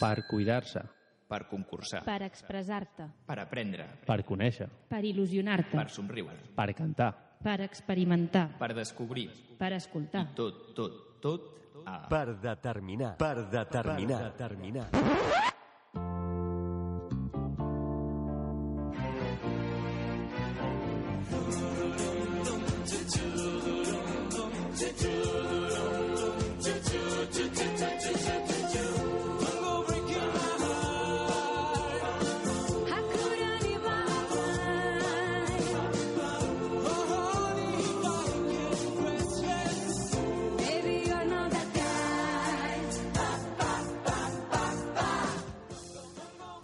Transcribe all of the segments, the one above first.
Per cuidar-se. Per concursar. Per expressar-te. Per aprendre. Per conèixer. Per il·lusionar-te. Per somriure. Per cantar. Per experimentar. Per descobrir. Per escoltar. Tot, tot, tot a... Per determinar. Per determinar. Per determinar.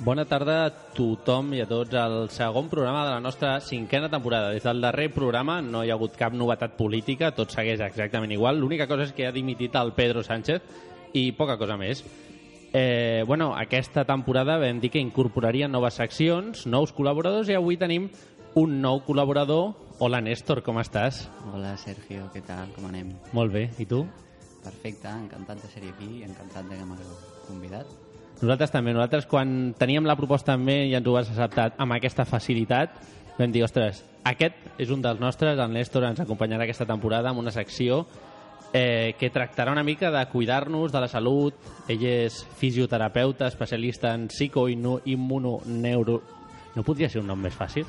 Bona tarda a tothom i a tots al segon programa de la nostra cinquena temporada. Des del darrer programa no hi ha hagut cap novetat política, tot segueix exactament igual. L'única cosa és que ha dimitit el Pedro Sánchez i poca cosa més. Eh, bueno, aquesta temporada vam dir que incorporaria noves seccions, nous col·laboradors i avui tenim un nou col·laborador. Hola Néstor, com estàs? Hola Sergio, què tal? Com anem? Molt bé, i tu? Perfecte, encantat de ser aquí i encantat de que m'hagueu convidat. Nosaltres també. Nosaltres, quan teníem la proposta també i ens ho vas acceptar amb aquesta facilitat, vam dir, ostres, aquest és un dels nostres, el Néstor ens acompanyarà aquesta temporada amb una secció eh, que tractarà una mica de cuidar-nos de la salut. Ell és fisioterapeuta, especialista en psicoimmunoneuro... No podria ser un nom més fàcil,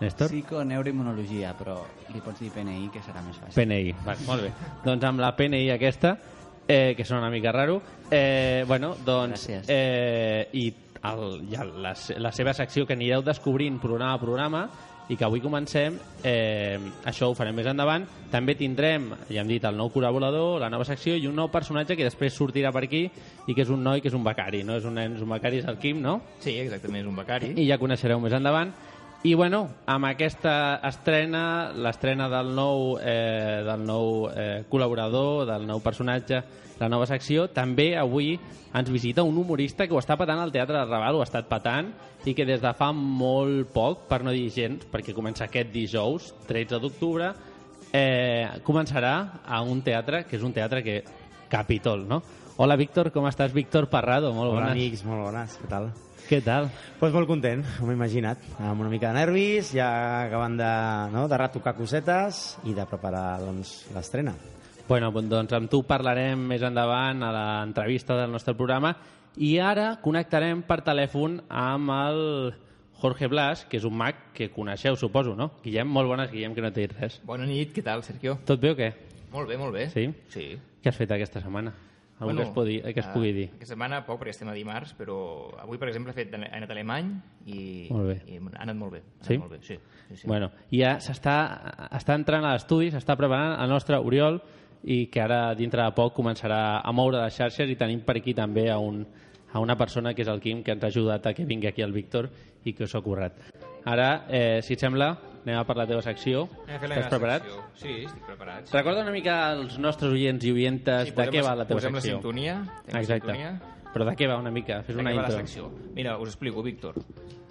Néstor? Psiconeuroimmunologia, però li pots dir PNI, que serà més fàcil. PNI, vale, molt bé. doncs amb la PNI aquesta, eh, que sona una mica raro, eh, bueno, doncs... Gràcies. Eh, I el, ja la, la seva secció que anireu descobrint programa a programa i que avui comencem, eh, això ho farem més endavant. També tindrem, ja hem dit, el nou col·laborador, la nova secció i un nou personatge que després sortirà per aquí i que és un noi que és un becari, no? És un nen, és un becari, és el Quim, no? Sí, exactament, és un becari. i ja coneixereu més endavant. I bueno, amb aquesta estrena, l'estrena del nou, eh, del nou eh, col·laborador, del nou personatge, la nova secció, també avui ens visita un humorista que ho està patant al Teatre del Raval, ho ha estat patant, i que des de fa molt poc, per no dir gens, perquè comença aquest dijous, 13 d'octubre, eh, començarà a un teatre, que és un teatre que... Capitol, no? Hola, Víctor, com estàs? Víctor Parrado, molt Hola, bones. amics, molt bones, què tal? Què tal? Pues molt content, com he imaginat, amb una mica de nervis, ja acabant de, no, de retocar cosetes i de preparar doncs, l'estrena. Bueno, doncs amb tu parlarem més endavant a l'entrevista del nostre programa i ara connectarem per telèfon amb el Jorge Blas, que és un mag que coneixeu, suposo, no? Guillem, molt bones, Guillem, que no t'he dit res. Bona nit, què tal, Sergio? Tot bé o què? Molt bé, molt bé. Sí? Sí. Què has fet aquesta setmana? Algú que, es pugui, que es pugui dir? eh, Aquesta setmana poc, perquè estem a dimarts, però avui, per exemple, he, fet, he anat a alemany i, i ha anat molt bé. Anat Sí? Molt bé, sí. sí, sí. Bueno, i ja s'està està entrant a l'estudi, s'està preparant el nostre Oriol i que ara dintre de poc començarà a moure les xarxes i tenim per aquí també a, un, a una persona que és el Quim que ens ha ajudat a que vingui aquí el Víctor i que us ha currat. Ara, eh, si et sembla, anem a per la teva secció. La Estàs preparat? secció. Sí, estic preparat. sí. Recorda una mica als nostres oients i oientes Sí, de posem què la- va la teva posem la secció. sintonia. Tenim Exacte. sintonia. Però de què va una mica? Fes una va la intro. secció? Mira, us explico, Víctor.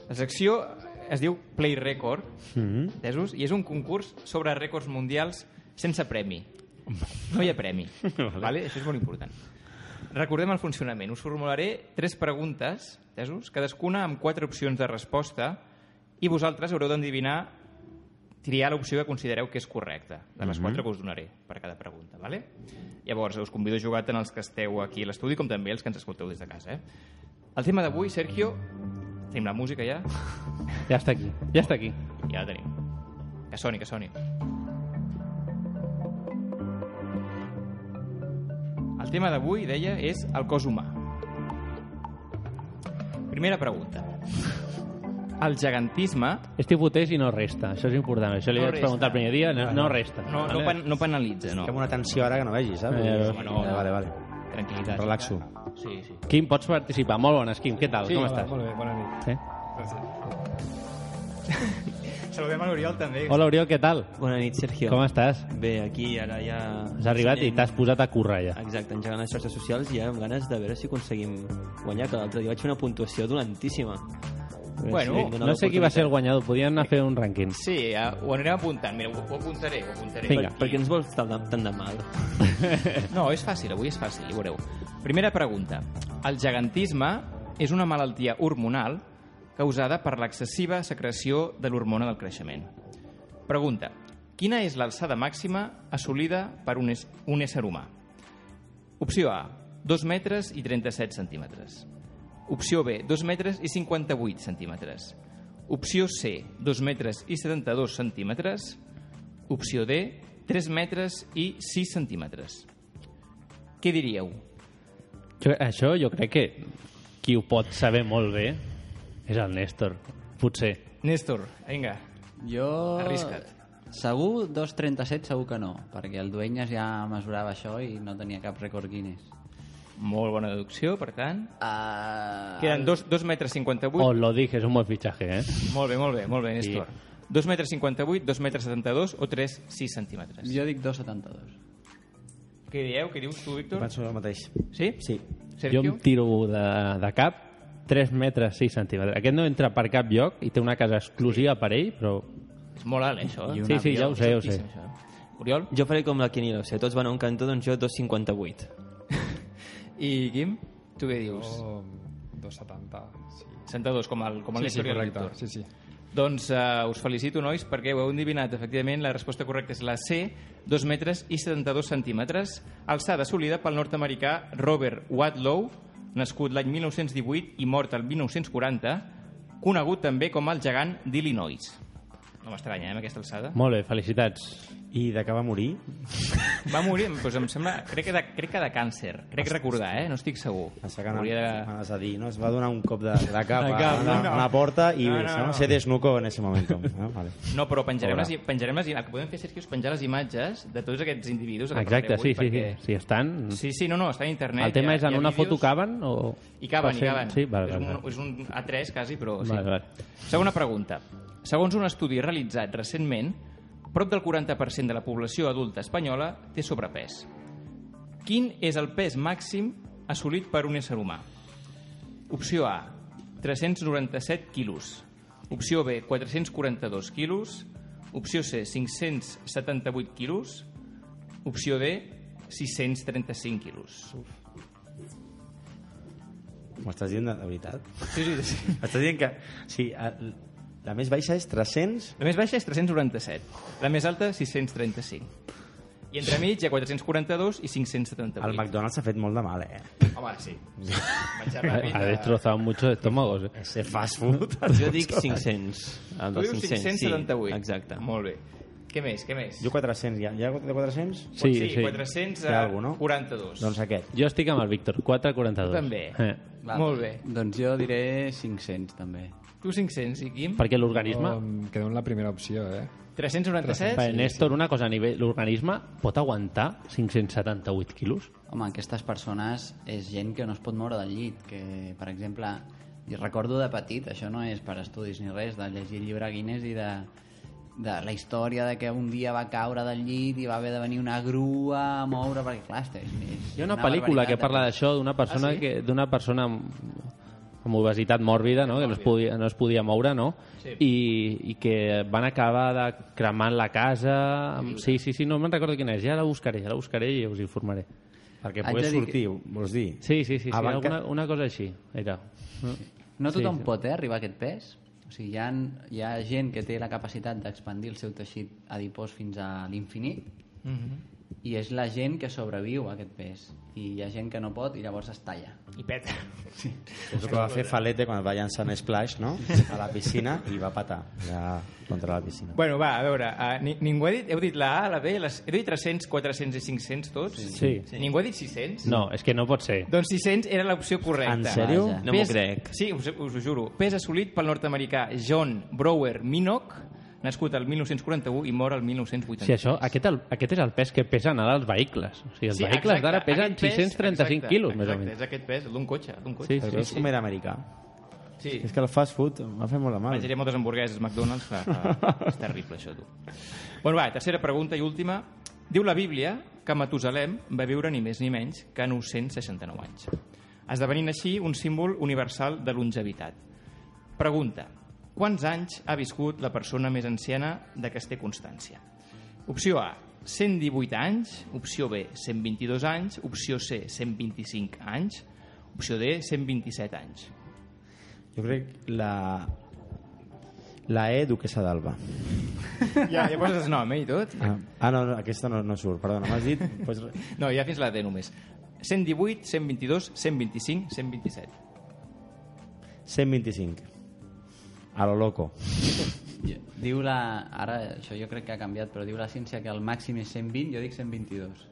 La secció es diu Play Record, Mhm. entesos? I és un concurs sobre rècords mundials sense premi. No hi ha premi. vale. Això és molt important. Recordem el funcionament. Us formularé tres preguntes, entesos? cadascuna amb quatre opcions de resposta i vosaltres haureu d'endevinar triar l'opció que considereu que és correcta, de les quatre que us donaré per cada pregunta. Vale? Llavors, us convido a jugar tant els que esteu aquí a l'estudi com també els que ens escolteu des de casa. Eh? El tema d'avui, Sergio, tenim la música ja? Ja està aquí, ja està aquí. Ja la tenim. Que soni, que soni. El tema d'avui, deia, és el cos humà. Primera pregunta. El gegantisme... És tipotés i no resta, això és important. Això li No vaig preguntar el primer dia, no, no resta. No, no, pen, no penalitza, no. Fem una tensió ara que no vegi, saps? Eh, dir, no. Vale, vale. Tranquil·litat. Relaxo. Sí, sí. Quim, pots participar. Molt bones, Quim, què tal? Sí, Com hola, estàs? molt bé, bona nit. Sí? Saludem a l'Oriol també. Hola, Oriol, què tal? Bona nit, Sergio. Com estàs? Bé, aquí ara ja... Has arribat i t'has posat a currar ja. Exacte, engegant les xarxes socials i ja amb ganes de veure si aconseguim guanyar, que l'altre dia vaig fer una puntuació dolentíssima. Bueno, No sé qui va ser el guanyador, podien anar a fer un rànquing. Sí, ja, ho anirem apuntant. Mira, ho, ho apuntaré, ho apuntaré. Vinga. Per Perquè ens vols tan de, tan de mal. No, és fàcil, avui és fàcil, ho veureu. Primera pregunta. El gegantisme és una malaltia hormonal causada per l'excessiva secreció de l'hormona del creixement. Pregunta. Quina és l'alçada màxima assolida per un, es, un ésser humà? Opció A, 2 metres i 37 centímetres. Opció B, 2 metres i 58 centímetres. Opció C, 2 metres i 72 centímetres. Opció D, 3 metres i 6 centímetres. Què diríeu? Jo, això jo crec que qui ho pot saber molt bé és el Néstor, potser. Néstor, vinga, Jo... arrisca't. Segur 2,37 segur que no, perquè el Dueñas ja mesurava això i no tenia cap rècord Guinness. Molt bona deducció, per tant. Uh, Queden 2, 2 metres 58. Oh, lo dije, és un bon fitxatge, eh? Molt bé, molt bé, molt bé, Néstor. 2 metres 58, 2 metres 72 o 3, 6 centímetres. Jo dic 2,72. Què dieu? Què dius tu, Víctor? Penso el mateix. Sí? Sí. Jo Sergio? em tiro de, de cap 3 metres 6 centímetres. Aquest no entra per cap lloc i té una casa exclusiva per ell, però... És molt alt, això. Eh? Sí, sí, ja ho sé, ja ho sé. Això. Oriol? Jo faré com la Quiniela, o sigui, tots van a un cantó, doncs jo 2,58. I Guim? Tu què dius? Oh, 270, sí. 72, com el, com el Sí, sí, correcte. Sí, sí. Doncs uh, us felicito, nois, perquè ho heu endivinat. Efectivament, la resposta correcta és la C, 2 metres i 72 centímetres, alçada assolida pel nord-americà Robert Wadlow, nascut l'any 1918 i mort el 1940, conegut també com el gegant d'Illinois. No m'estranya, eh, amb aquesta alçada. Molt bé, felicitats. I de què va morir? Va morir, doncs em sembla, crec que, de, crec que de càncer. Crec recordar, eh? No estic segur. Pensava que Hauria de... anaves a dir, no? Es va donar un cop de, de cap, De a, cap, a, la, no, no. a la porta i No, no, no, se desnucó en ese momento. No? Vale. No, però penjarem les, penjarem les, el que podem fer, Sergio, és penjar les imatges de tots aquests individus. que Exacte, sí, avui, sí, sí. perquè- Si estan... Sí, sí, no, no, està a internet. El tema ha- és en una vídeos- foto caben o... I caben, pot i ser- caben. Sí, vale, és, vale, un, vale. és un A3 quasi, però sí. Vale, vale. Segona pregunta. Segons un estudi realitzat recentment, prop del 40% de la població adulta espanyola té sobrepès. Quin és el pes màxim assolit per un ésser humà? Opció A, 397 quilos. Opció B, 442 quilos. Opció C, 578 quilos. Opció D, 635 quilos. M'ho estàs dient de, de veritat? Sí, sí, sí. Estàs dient que... Sí, el- la més baixa és 300... La més baixa és 397. La més alta, 635. I entremig hi ha 442 i 578. El McDonald's s'ha fet molt de mal, eh? Home, sí. Ha destrozado muchos estómagos, eh? Ese fast food... Jo dic 500. El Tu dius 500, 578. Sí, exacte. Molt bé. Què més, què més? Jo 400, ja. Hi ha de 400? Sí, sí, sí. 400 Hi ha a algú, no? 42. Doncs aquest. Jo estic amb el Víctor, 4,42. Tu també. Eh. Va, Molt bé. Doncs jo diré 500, també. Tu 500 i Quim? Perquè l'organisme... Jo em quedo en la primera opció, eh? 397? Per Néstor, una cosa a nivell... L'organisme pot aguantar 578 quilos? Home, aquestes persones és gent que no es pot moure del llit, que, per exemple, i recordo de petit, això no és per estudis ni res, de llegir el llibre Guinness i de, de la història de que un dia va caure del llit i va haver de venir una grua a moure, perquè clar, és, és Hi ha una pel·lícula que parla d'això, d'una persona, Ah, sí? que d'una persona amb, obesitat mòrbida, no? que no es, podia, no es podia moure, no? Sí. I, i que van acabar de cremant la casa... amb- Sí, sí, sí, no me'n recordo quina és. Ja la buscaré, ja la buscaré i us informaré. Perquè Haig pogués de dir sortir, vols dir? Sí, sí, sí, sí Abans que- alguna, una cosa així. Era. No tothom Sí, sí. pot eh, arribar a aquest pes. O sigui, hi ha, hi ha gent que té la capacitat d'expandir el seu teixit adipós fins a l'infinit Mhm. I és la gent que sobreviu a aquest pes. I hi ha gent que no pot i llavors es talla. I peta. Sí. És el que va fer Falete quan va llançar en Splash, no? A la piscina i va patar ja contra la piscina. Bueno, va, a veure, uh, ni, ningú ha dit... Heu dit la A, la B, les, heu dit 300, 400 i 500 tots? Sí. sí. Ningú ha dit 600? No, és que no pot ser. Doncs 600 era l'opció correcta. En sèrio? No m'ho crec. Sí, us, us ho juro. Pes assolit pel nord-americà John Brower Minock, nascut el 1941 i mor el 1983. Sí, això, aquest, el, aquest és el pes que pesen ara els vehicles. O sigui, els Sí, vehicles exacte, d'ara pesen pes, 635 exacte, quilos, més o exacte, menys. És aquest pes, d'un cotxe. D'un cotxe. Sí, Però és com era americà. sí. És que el fast food m'ha fet molt de mal. Menjaria moltes hamburgueses McDonald's. Fa, fa... és terrible, això, tu. Bueno, va, tercera pregunta i última. Diu la Bíblia que Matusalem va viure ni més ni menys que 969 anys, esdevenint així un símbol universal de longevitat. Pregunta. Quants anys ha viscut la persona més anciana de què es té constància? Opció A, 118 anys. Opció B, 122 anys. Opció C, 125 anys. Opció D, 127 anys. Jo crec la... La E, duquesa d'Alba. Ja, ja poses nom, eh, i tot? Ah, ah no, no, aquesta no, no surt, perdona, m'has dit... Pues, No, ja fins la D només. 118, 122, 125, 127. 125. A lo loco. Diu la... Ara, això jo crec que ha canviat, però diu la ciència que el màxim és 120, jo dic 122.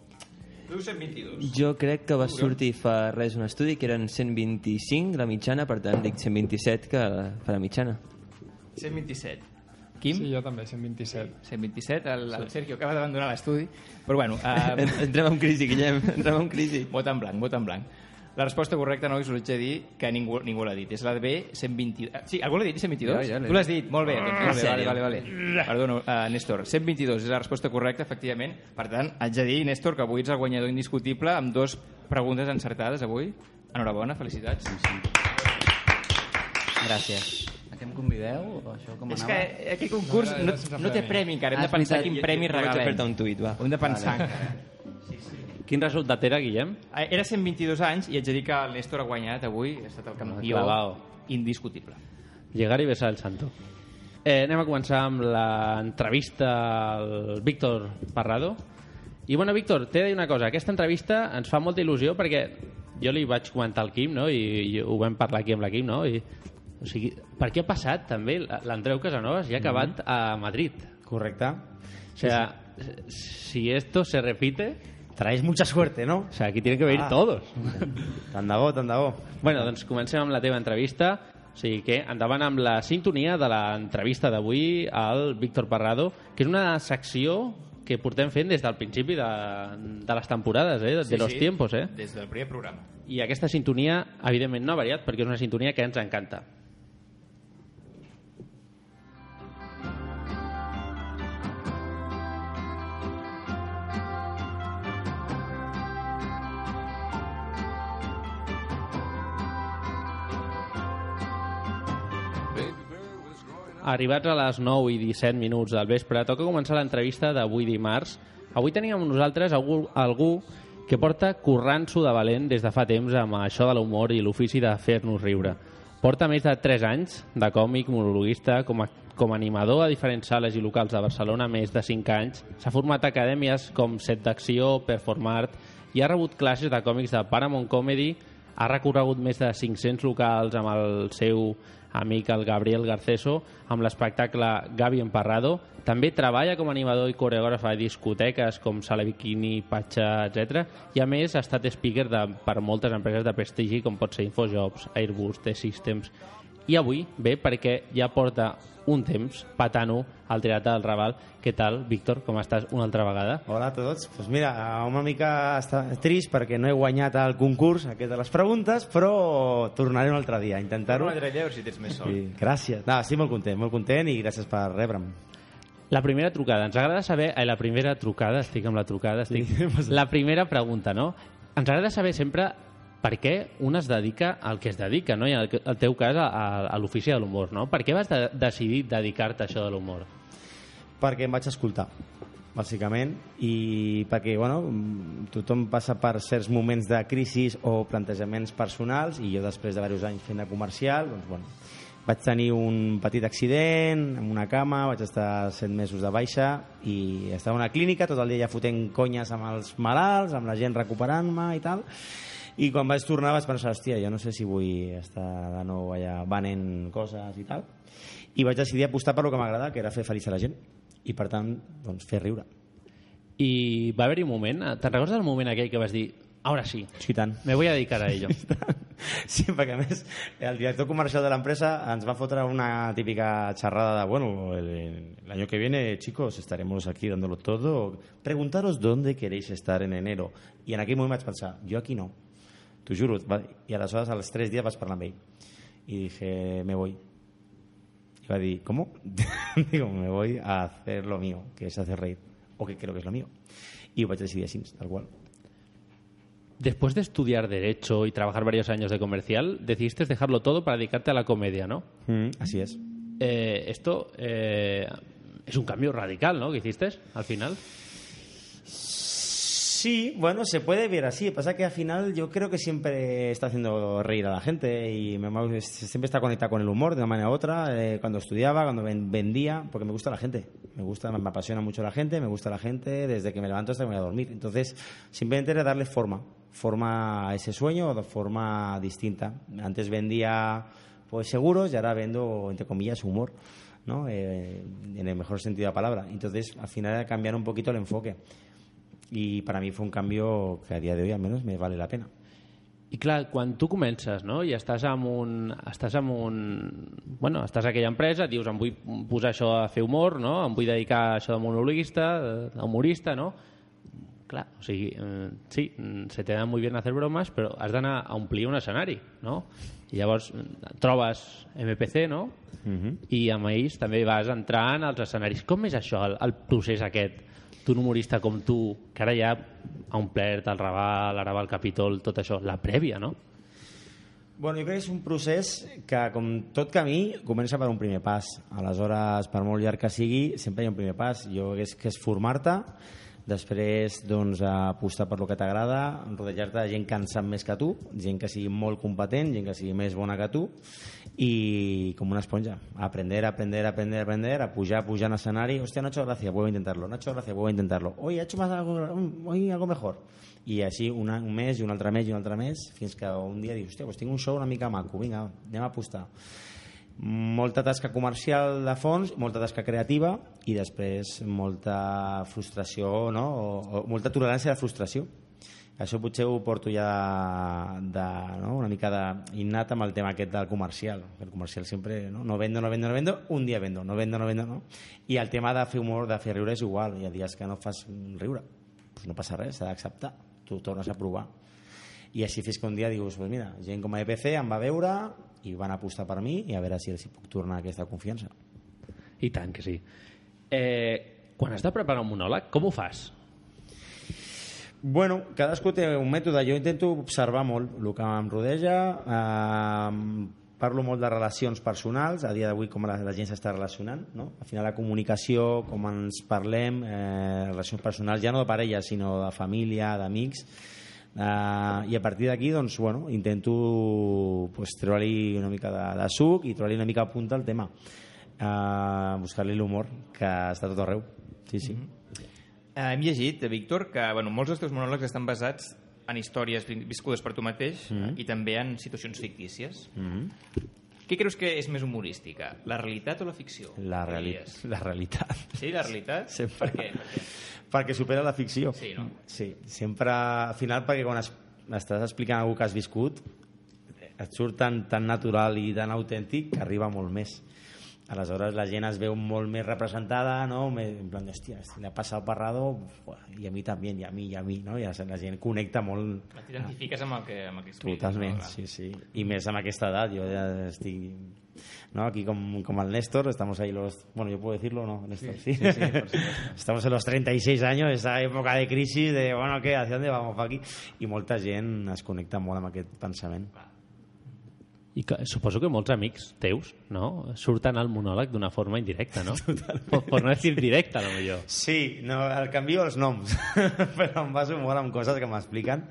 Tu 122. Jo crec que va sortir fa res un estudi que eren 125 la mitjana, per tant dic 127 que fa la mitjana. 127. Quim? Sí, jo també, 127. 127, el, el Sergio acaba d'abandonar l'estudi. Però bueno, uh, Entrem en crisi, Guillem, entrem en crisi. vot en blanc, vot en blanc. La resposta correcta, nois, us haig de dir que ningú, ningú l'ha dit. És la de B, 120... ah, Sí, algú l'ha dit, 122? Jo, jo l'he tu l'has dit, molt bé. Doncs, molt bé, vale, sèrio? vale, vale. Perdona, uh, Néstor. 122 és la resposta correcta, efectivament. Per tant, haig de dir, Néstor, que avui ets el guanyador indiscutible amb dos preguntes encertades avui. Enhorabona, felicitats. Gràcies. A què em convideu? O això com És anava? que aquest concurs No, no, sense no té premi. encara, hem Ah, de pensar veritat. quin premi Jo vaig regalem. un tuit, va. Ho hem de pensar encara. Quin resultat era, Guillem? Era 122 anys i haig de dir que el Néstor ha guanyat avui, ha estat el campió Clavao. indiscutible. Llegar i besar el santo. Eh, anem a començar amb l'entrevista al Víctor Parrado. I bueno, Víctor, t'he de dir una cosa. Aquesta entrevista ens fa molta il·lusió perquè jo li vaig comentar al Quim, no? I, i ho vam parlar aquí amb la Quim, no? I, o sigui, per què ha passat també l'Andreu Casanovas i ha acabat a Madrid? Correcte. O sea, si esto se repite, Traes mucha suerte, no? o sea, aquí tienen que venir Ah. todos. Tant de bo, tant de bo. Bueno, doncs comencem amb la teva entrevista. O sigui que endavant amb la sintonia de l'entrevista d'avui al Víctor Parrado, que és una secció que portem fent des del principi de, de les temporades, eh? de, de los tiempos. Eh? Des del primer programa. I aquesta sintonia, evidentment, no ha variat perquè és una sintonia que ens encanta. Arribats a les 9 i 17 minuts del vespre, toca començar l'entrevista d'avui dimarts. Avui tenim amb nosaltres algú, algú que porta currant-s'ho de valent des de fa temps amb això de l'humor i l'ofici de fer-nos riure. Porta més de 3 anys de còmic, monologuista, com a, com a animador a diferents sales i locals de Barcelona, més de 5 anys. S'ha format a acadèmies com Set d'Acció, Performart, i ha rebut classes de còmics de Paramount Comedy, ha recorregut més de 500 locals amb el seu amic el Gabriel Garceso amb l'espectacle Gavi Emparrado. També treballa com a animador i coreògraf a discoteques com Sala Bikini, Patxa, etc. I a més ha estat speaker de, per moltes empreses de prestigi com pot ser Infojobs, Airbus, T-Systems. I avui ve perquè ja porta un temps patant-ho al Teatre del Raval. Què tal, Víctor? Com estàs una altra vegada? Hola a tots. Pues mira, una mica està trist perquè no he guanyat el concurs aquest de les preguntes, però tornaré un altre dia a intentar-ho. Torna a veure si tens més sort. Sí, gràcies. No, estic molt content, molt content i gràcies per rebre'm. La primera trucada. Ens agrada saber... Eh, la primera trucada, estic amb la trucada, estic... Sí. La primera pregunta, no? Ens agrada saber sempre per què un es dedica al que es dedica, no? I en el, teu cas, a, a, l'ofici de l'humor, no? Per què vas de, decidir dedicar-te a això de l'humor? Perquè em vaig escoltar, bàsicament, i perquè, bueno, tothom passa per certs moments de crisi o plantejaments personals, i jo després de diversos anys fent de comercial, doncs, bueno, vaig tenir un petit accident amb una cama, vaig estar set mesos de baixa i estava a una clínica, tot el dia ja fotent conyes amb els malalts, amb la gent recuperant-me i tal, i quan vaig tornar vaig pensar, hòstia, jo no sé si vull estar de nou allà venent coses i tal, i vaig decidir apostar per lo que m'agrada, que era fer feliç a la gent, i per tant, doncs, fer riure. I va haver-hi un moment... Te'n recordes del moment aquell que vas dir Ahora sí, Sí, tant. me voy a dedicar a ello? Sí, perquè a més el director comercial de l'empresa ens va fotre una típica xerrada de, bueno, el, el año que viene, chicos, estaremos aquí dándolo todo. Preguntaros dónde queréis estar en enero. I en aquell moment vaig pensar, jo aquí no. T'ho juro. I aleshores, als tres dies vaig parlar amb ell. I dije, me voy. Y va a decir, ¿cómo? Digo, me voy a hacer lo mío, que es hacer reír. O que creo que es lo mío. Y ho vaig decidir així, tal qual. Después de estudiar Derecho y trabajar varios años de comercial, decidiste dejarlo todo para dedicarte a la comedia, ¿no? Mm, así es. eh, esto eh, es un cambio radical, ¿no? Que hiciste al final. Sí, bueno, se puede ver así. Pasa que al final yo creo que siempre está haciendo reír a la gente y me, siempre está conectado con el humor de una manera u otra. eh, cuando estudiaba, cuando ven- vendía, porque me gusta la gente. Me gusta, me apasiona mucho la gente, me gusta la gente desde que me levanto hasta que me voy a dormir. Entonces, simplemente era darle forma, forma a ese sueño de forma distinta. Antes vendía pues seguros y ahora vendo, entre comillas, humor. ¿no? Eh, en el mejor sentido de la palabra. Entonces, al final era cambiar un poquito el enfoque i per a mi fue un canvi que a dia d'avui almenys me vale la pena. I clar, quan tu comences no? i estàs amb un... Estàs amb un bueno, estàs a aquella empresa, dius em vull posar això a fer humor, no? em vull dedicar a això de monologuista, de humorista, no? Clar, o sigui, eh, sí, se te da muy bien hacer bromas, però has d'anar a omplir un escenari, no? I llavors mm, trobes MPC, no? Uh -huh. I amb ells també vas entrant als escenaris. Com és això, el, el procés aquest? Un humorista com tu, que ara ja ha omplert el Raval, ara va el Capitol, tot això, la prèvia, no? Bueno, jo crec que és un procés que, com tot camí, comença per un primer pas. Aleshores, per molt llarg que sigui, sempre hi ha un primer pas. Jo crec que és formar-te, després doncs, apostar per lo que t'agrada, rodejar-te de gent que en sap més que tu, gent que sigui molt competent, gent que sigui més bona que tu, y como una esponja. Aprender, aprender, aprender, aprender, a pujar, pujar en escenari. Hostia, no ha hecho gracia, vuelvo a intentarlo. No ha hecho gracia, vuelvo a intentarlo. Hoy ha hecho más algo, hoy algo mejor. I així una, un mes, i un altre mes, i un altre mes, fins que un dia dius, hòstia, doncs tinc un show una mica maco, vinga, anem a apostar. Molta tasca comercial de fons, molta tasca creativa i després molta frustració, no? o, o molta tolerància a la frustració. Això potser ho porto ja? Una mica de innat amb el tema aquest del comercial. El comercial sempre, no? no vendo, no vendo, no vendo, un dia vendo, no vendo, no vendo, no? I el tema de fer humor, de fer riure és igual. Hi ha dies que no fas riure. Pues no passa res, s'ha d'acceptar. Tu tornes a provar. I així fins que un dia dius, pues mira, gent com a EPC em va veure i van apostar per mi i a veure si els puc tornar aquesta confiança. I tant que sí. Eh, quan has de preparar un monòleg, com ho fas? Bueno, cadascú té un mètode. Jo intento observar molt el que em rodeja, eh, parlo molt de relacions personals, a dia d'avui com la, la gent s'està relacionant, no? Al final la comunicació, com ens parlem, eh, relacions personals, ja no de parella, sinó de família, d'amics, Uh, i a partir d'aquí doncs, bueno, intento pues, treure-li una mica de, de suc i treure-li una mica a punta el tema uh, buscar-li l'humor que està tot arreu sí, sí. Mm -hmm. Eh, hem llegit, Víctor, que bueno, molts dels teus monòlegs estan basats en històries vi- viscudes per tu mateix mm -hmm. i també en situacions fictícies. Mm -hmm. Què creus que és més humorística, la realitat o la ficció? la, reali la realitat Sí, la realitat? Sempre. Per què? Per què? perquè supera la ficció Sí, no? sí, sempre al final perquè quan es, estàs explicant alguna que has viscut et surt tan, tan natural i tan autèntic que arriba molt més aleshores la gent es veu molt més representada no? En plan, hòstia, si le ha passat al Parrado uf, i a mi també, i a mi, i a mi no? I la gent connecta molt T'identifiques amb el que, amb el que expliques. Totalment, no? sí, sí. I més amb aquesta edat, jo ja estic... ¿no? Aquí com, com el Néstor, estamos ahí los... Bueno, yo puedo decirlo, ¿no? Néstor, sí. sí, sí, supuesto. estamos en los 36 años, esa època de crisis, de, bueno, què, hacia dónde vamos pa aquí? I molta gent es connecta molt amb aquest pensament. I que, suposo que molts amics teus no? surten al monòleg d'una forma indirecta, no? Per, per no decir directa, a lo millor. Sí, no, el canvio els noms, però em baso molt en coses que m'expliquen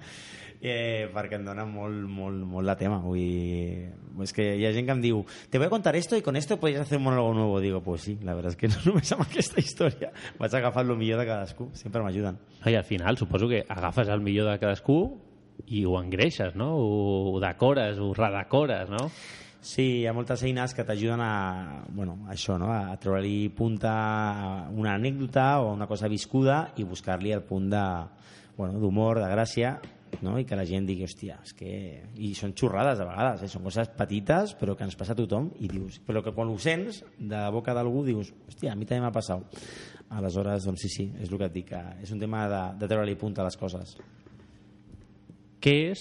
eh, perquè em dona molt, molt, molt de tema. Vull dir, és que hi ha gent que em diu te voy a contar esto y con esto puedes hacer un monólogo nuevo. Digo, pues sí, la verdad es que no només amb aquesta història. Vaig agafar el millor de cadascú, sempre m'ajuden. I al final suposo que agafes el millor de cadascú i ho engreixes, no? Ho decores, ho redecores, no? Sí, hi ha moltes eines que t'ajuden a, bueno, a això, no? a treure-li punta a una anècdota o una cosa viscuda i buscar-li el punt de, bueno, d'humor, de gràcia, no? i que la gent digui, hòstia, és que... I són xorrades a vegades, eh? són coses petites però que ens passa a tothom i dius, però que quan ho sents de boca d'algú dius, hòstia, a mi també m'ha passat. Aleshores, doncs sí, sí, és el que et dic, que és un tema de, de treure-li punta a les coses. Què és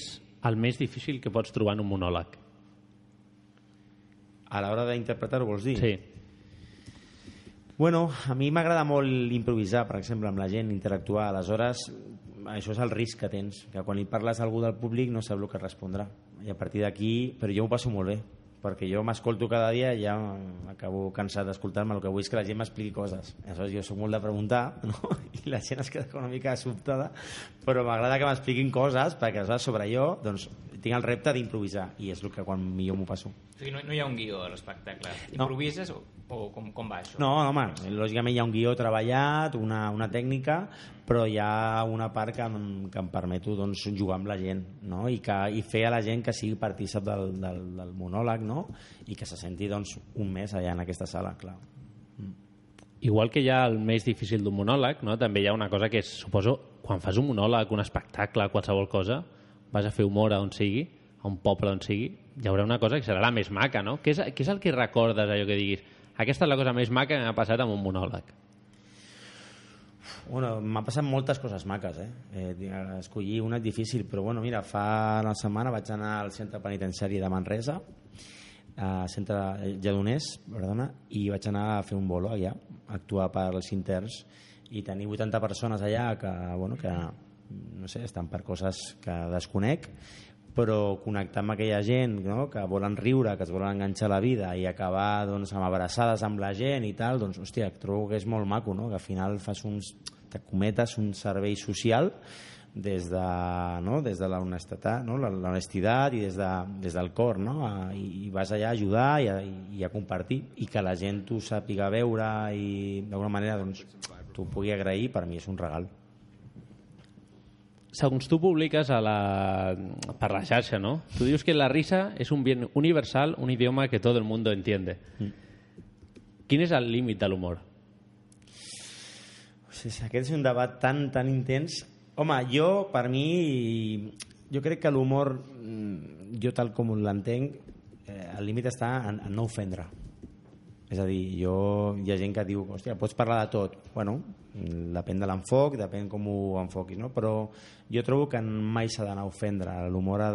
el més difícil que pots trobar en un monòleg? A l'hora d'interpretar-ho, vols dir? Sí. Bueno, a mi m'agrada molt improvisar, per exemple, amb la gent, interactuar. Aleshores, això és el risc que tens, que quan li parles a algú del públic no sap el que respondrà. I a partir d'aquí, però jo m'ho passo molt bé, perquè jo m'escolto cada dia i ja acabo cansat d'escoltar-me el que vull és que la gent m'expliqui coses aleshores jo sóc molt de preguntar no? i la gent es queda una mica sobtada però m'agrada que m'expliquin coses perquè aleshores sobre jo doncs, tinc el repte d'improvisar i és el que quan millor m'ho passo O sigui, no, no hi ha un guió a l'espectacle. Improvises o, o com, com va això? no, no, home, lògicament hi ha un guió treballat, una, una tècnica, però hi ha una part que em, que em permeto doncs, jugar amb la gent no? I, que, i fer a la gent que sigui partícip del, del, del monòleg no? i que se senti doncs, un mes allà en aquesta sala, clar. Igual que hi ha el més difícil d'un monòleg, no? també hi ha una cosa que és, suposo, quan fas un monòleg, un espectacle, qualsevol cosa, vas a fer humor a on sigui, a un poble on sigui, hi haurà una cosa que serà la més maca, no? Què és, què és el que recordes, allò que diguis? Aquesta és la cosa més maca que m'ha passat amb un monòleg. Bueno, m'ha passat moltes coses maques, eh? eh? Escollir una és difícil, però bueno, mira, fa una setmana vaig anar al centre penitenciari de Manresa, a centre Lledoners, perdona, i vaig anar a fer un bolo allà, a actuar per als interns, i tenir 80 persones allà que, bueno, que no sé, estan per coses que desconec, però connectar amb aquella gent no? que volen riure, que es volen enganxar a la vida i acabar doncs, amb abraçades amb la gent i tal, doncs hòstia, trobo que és molt maco, no? que al final fas uns, te cometes un servei social des de, no? des de l'honestedat no? l'honestitat i des, de, des del cor no? A, i, i vas allà a ajudar i a, i a compartir i que la gent t'ho sàpiga veure i d'alguna manera doncs, t'ho pugui agrair per mi és un regal segons tu publiques a la, per la xarxa, ¿no? Tu dius que la risa és un bien universal, un idioma que todo el mundo entiende. Mm. Quin és el límit de l'humor? O sigui, aquest és un debat tan, tan intens. Home, jo, per mi, jo crec que l'humor, mm, jo tal com l'entenc, eh, el límit està en, en no ofendre. És a dir, jo, hi ha gent que diu, hòstia, pots parlar de tot. Bueno, depèn de l'enfoc, depèn com ho enfoquis, no? però jo trobo que mai s'ha d'anar a ofendre. L'humor ha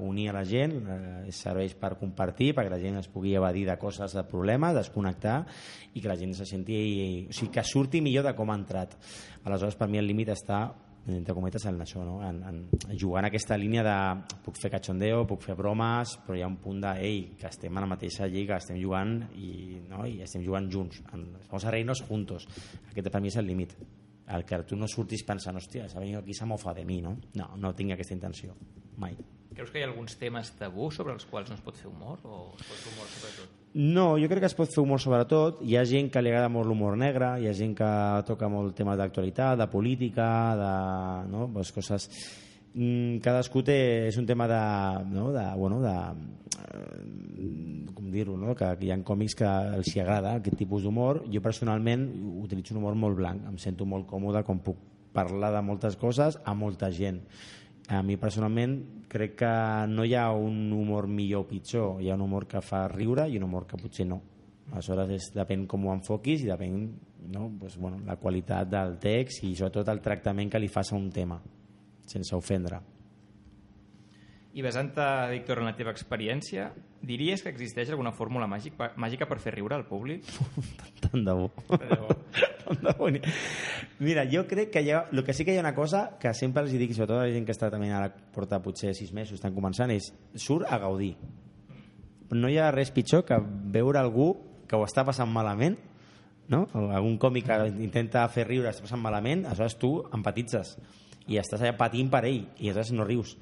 d'unir a la gent, eh, serveix per compartir, perquè la gent es pugui evadir de coses, de problemes, desconnectar, i que la gent se senti... O sigui, que surti millor de com ha entrat. Aleshores, per mi el límit està entre cometes en això, no? en, en, jugar en aquesta línia de puc fer cachondeo, puc fer bromes, però hi ha un punt de ei, que estem a la mateixa lliga, estem jugant i, no? i estem jugant junts, en, vamos a reírnos juntos. Aquest per mi és el límit. El que tu no surtis pensant, hòstia, s'ha venit aquí, s'ha mofa de mi, no? No, no tinc aquesta intenció, mai. Creus que hi ha alguns temes tabú sobre els quals no es pot fer humor? O es pot fer humor sobre tot? No, jo crec que es pot fer humor sobre tot. Hi ha gent que li agrada molt l'humor negre, hi ha gent que toca molt temes d'actualitat, de política, de no? pues coses... Mm, cadascú té, és un tema de, no? de, bueno, de eh, com dir-ho, no? que, que hi ha còmics que els hi agrada aquest tipus d'humor. Jo personalment utilitzo un humor molt blanc, em sento molt còmode com puc parlar de moltes coses a molta gent a mi personalment crec que no hi ha un humor millor o pitjor, hi ha un humor que fa riure i un humor que potser no. Aleshores és, depèn com ho enfoquis i depèn no? pues, bueno, la qualitat del text i sobretot el tractament que li fas a un tema, sense ofendre. I basant-te, Víctor, en la teva experiència, diries que existeix alguna fórmula màgic, màgica per fer riure al públic? Tant de bo. Tant de bo. Mira, jo crec que hi ha, el que sí que hi ha una cosa que sempre els dic, sobretot a la gent que està també ara porta potser sis mesos, estan començant, és surt a gaudir. No hi ha res pitjor que veure algú que ho està passant malament no? Algun còmic que intenta fer riure està passant malament, aleshores tu empatitzes i estàs allà patint per ell i aleshores no rius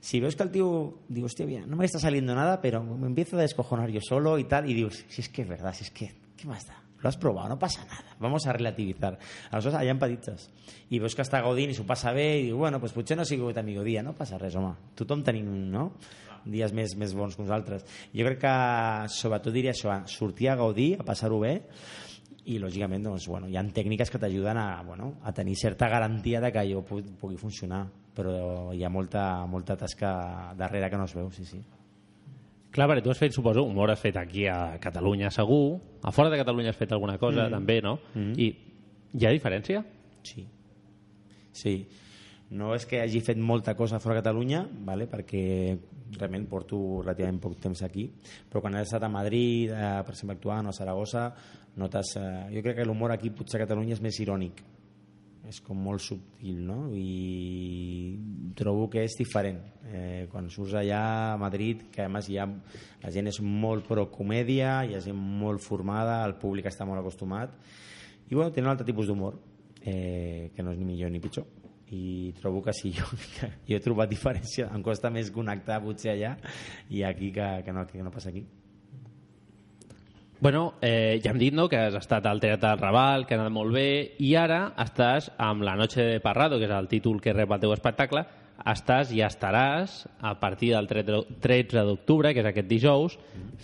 si ves que el tío, digo, hostia, bien, no me saliendo nada, pero me empiezo a descojonar yo solo y tal, y digo, si es que es verdad, si es que, ¿qué más da? Lo has probado, no pasa nada, vamos a relativizar. Aleshores, allà empatitzes. I veus que està gaudint i s'ho passa bé i diu, bueno, pues potser no ha sigut amigo dia, no passa res, home. Tothom tenim, no?, dies més, més bons que nosaltres. Jo crec que, sobretot diria això, sortir a gaudir, a passar-ho bé, i lògicament doncs, bueno, hi ha tècniques que t'ajuden a, bueno, a tenir certa garantia de que allò pugui funcionar però hi ha molta, molta tasca darrere que no es veu, sí, sí. Clar, perquè tu has fet, suposo, humor has fet aquí a Catalunya segur, a fora de Catalunya has fet alguna cosa mm. també, no? Mm. I hi ha diferència? Sí. Sí. No és que hagi fet molta cosa fora de Catalunya, vale? perquè realment porto relativament poc temps aquí, però quan he estat a Madrid, eh, per exemple actuant o a Saragossa, notes... Eh, jo crec que l'humor aquí potser a Catalunya és més irònic. És com molt subtil, no? I trobo que és diferent. Eh, quan surts allà a Madrid, que a més ha, la gent és molt pro comèdia, hi ha gent molt formada, el públic està molt acostumat, i bueno, tenen un altre tipus d'humor, eh, que no és ni millor ni pitjor i trobo que sí, jo, que jo he trobat diferència, em costa més connectar potser allà i aquí que, que, no, que no passa aquí. Bueno, eh, ja hem dit no, que has estat al Teatre del Raval, que ha anat molt bé, i ara estàs amb La Noche de Parrado, que és el títol que rep el teu espectacle, estàs i estaràs a partir del 13 d'octubre, que és aquest dijous,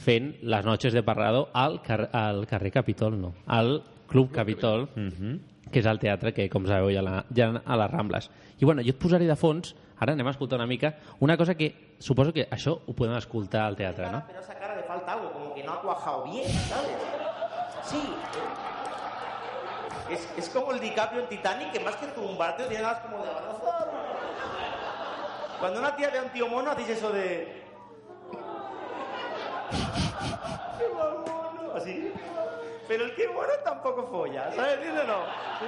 fent les Noches de Parrado al, car al carrer Capitol, no, al Club Capitol, mm -hmm. que és el teatre que, com sabeu, hi ha, la, hi ha a les Rambles. I bueno, jo et posaré de fons, ara anem a escoltar una mica, una cosa que suposo que això ho podem escoltar al teatre, no? Pero esa cara le falta algo, como que no ha cuajado bien, ¿sabes? Sí. Es, es como el DiCaprio en Titanic, que más que tumbarte tiene ganas como de abrazar. Cuando una tía ve a un tío mono, haces eso de... ¡Qué mono! Así. Pero el tío mono tampoco folla, ¿sabes? ¿Entiendes o no? ¿Sí?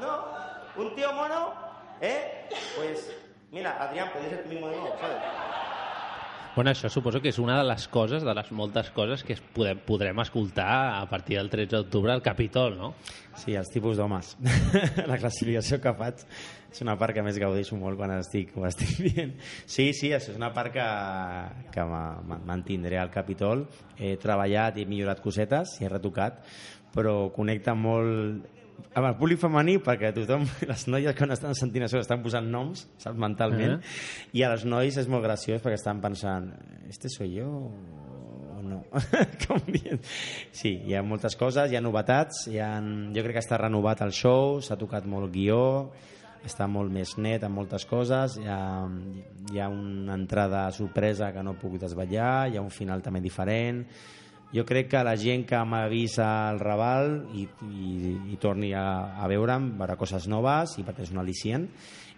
No. Un tío mono, ¿eh? Pues, mira, Adrián, podés ser tú mismo de nuevo, ¿sabes? Bueno, això suposo que és una de les coses, de les moltes coses que es podem, podrem escoltar a partir del 13 d'octubre al Capitol, no? Sí, els tipus d'homes. la classificació que faig és una part que més gaudeixo molt quan estic, ho estic dient. Sí, sí, això és una part que, que ma- ma- mantindré al Capitol. He treballat i he millorat cosetes, i he retocat, però connecta molt amb el públic femení perquè tothom, les noies quan estan sentint això estan posant noms, saps, mentalment Eh. i a les nois és molt graciós perquè estan pensant este soy yo o no Com dient. sí, hi ha moltes coses, hi ha novetats hi ha, jo crec que està renovat el show s'ha tocat molt guió està molt més net en moltes coses hi ha, hi ha una entrada sorpresa que no puc desvetllar hi ha un final també diferent jo crec que la gent que m'ha vist al Raval i, i, i torni a, a veure'm, veurà coses noves i perquè és un al·licient.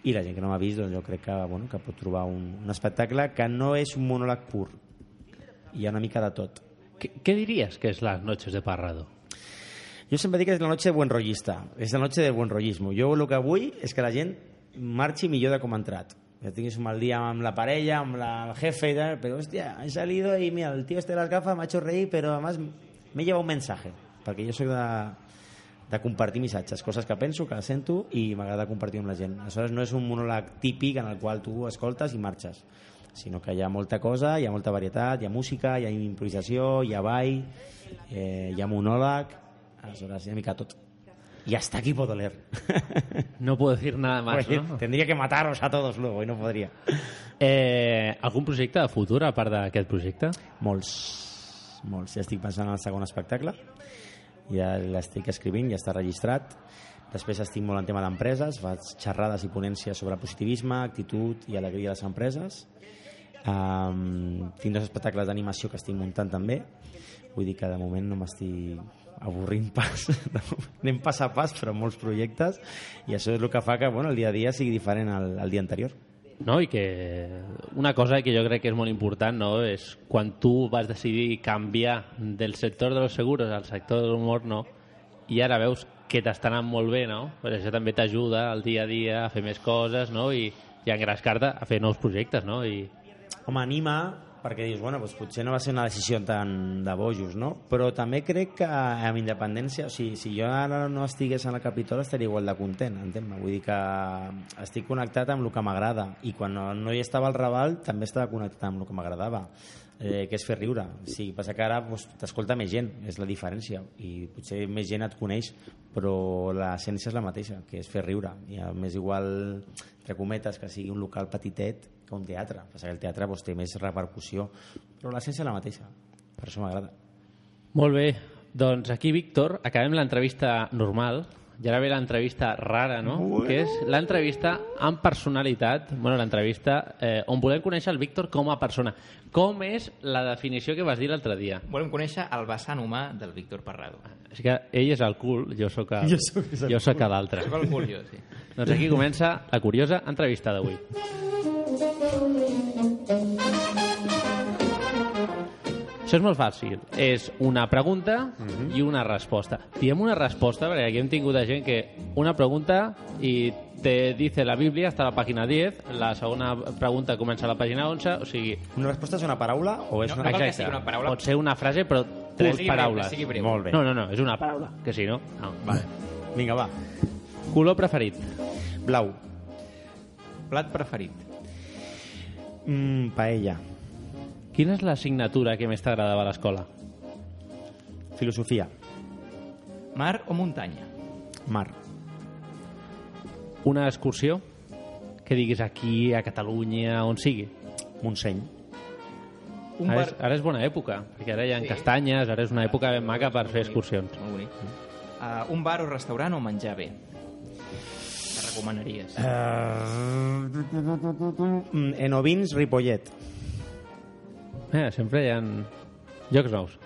I la gent que no m'ha vist doncs jo crec que, bueno, que pot trobar un, un espectacle que no és un monòleg pur. Hi ha una mica de tot. Què, què diries que és les Noches de Parrado? jo sempre dic que és la noche buen rollista és la noche del buen rollismo jo el que vull és que la gent marxi millor de com ha entrat que tinguis un mal día amb la parella, amb la, el jefe y tal, pero hostia, he salido y mira, el tío este de las gafas me ha hecho reír, pero además me lleva un mensaje, perquè jo soc de, de compartir missatges, coses que penso, que sento i m'agrada compartir amb la gent. Aleshores no és un monòleg típic en el qual tu escoltes i marxes, sinó que hi ha molta cosa, hi ha molta varietat, hi ha música, hi ha improvisació, hi ha ball, eh, hi ha monòleg, aleshores hi ha mica tot. Y hasta aquí puedo leer. No puedo decir nada más, Pues, no? Tendría que mataros a todos luego y no podría. Eh, algun projecte de futur a part d'aquest projecte? Molts, molts. Ja estic pensant en el segon espectacle. Ja l'estic escrivint, ja està registrat. Després estic molt en tema d'empreses, faig xerrades i ponències sobre positivisme, actitud i alegria de les empreses. Um, tinc dos espectacles d'animació que estic muntant també. Vull dir que de moment no m'estic avorrint pas. Anem pas a pas, però molts projectes. I això és el que fa que bueno, el dia a dia sigui diferent al, al dia anterior. No? I que una cosa que jo crec que és molt important no? és quan tu vas decidir canviar del sector de los seguros al sector de l'humor no? i ara veus que t'està anant molt bé no? pues això també t'ajuda al dia a dia a fer més coses no? I, i a engrescar-te a fer nous projectes no? I, home, anima perquè dius, bueno, doncs potser no va ser una decisió tan de bojos, no? Però també crec que amb independència, o sigui, si jo ara no estigués en el Capitol estaria igual de content, entén-me? Vull dir que estic connectat amb el que m'agrada i quan no, no hi estava al Raval també estava connectat amb el que m'agradava eh, que és fer riure. Sí, passa que ara doncs, t'escolta més gent, és la diferència i potser més gent et coneix però l'essència és la mateixa, que és fer riure i a més igual, entre cometes que sigui un local petitet que un teatre passa que el teatre doncs, té més repercussió però l'essència és la mateixa per això m'agrada Molt bé, doncs aquí, Víctor, acabem l'entrevista normal i ara ve l'entrevista rara, no? Bueno. Que és l'entrevista amb personalitat, bueno, l'entrevista eh, on volem conèixer el Víctor com a persona. Com és la definició que vas dir l'altre dia? Volem conèixer el vessant humà del Víctor Parrado. És que ell és el cul, jo sóc el, Jo sóc jo sóc l'altre. Soc el cul, jo, sí. Doncs aquí comença la curiosa entrevista d'avui. Això és molt fàcil. És una pregunta i una resposta. Diem una resposta perquè aquí hem tingut gent que una pregunta i te dice la Bíblia hasta la pàgina 10, la segona pregunta comença a la pàgina 11, o sigui... Una resposta és una paraula o és No, una... no cal que sigui una paraula. Pot ser una frase, però tres sigui breu, paraules. sigui breu. Molt bé. No, no, no, és una paraula, que si no... no. Vale. Vinga, va. Color preferit. Blau. Plat preferit. Mm, paella. Quina és l'assignatura que més t'agradava a l'escola? Filosofia. Mar o muntanya? Mar. Una excursió que diguis aquí, a Catalunya, on sigui. Montseny. Un Ara bar... és, ara és bona època, perquè ara hi ha Sí. castanyes, ara és una època ben maca per fer excursions. Molt bonic. Uh, un bar o restaurant o menjar bé? Recomanaries? Mm, Enovins, Ripollet. Eh, sempre hi ha llocs nous.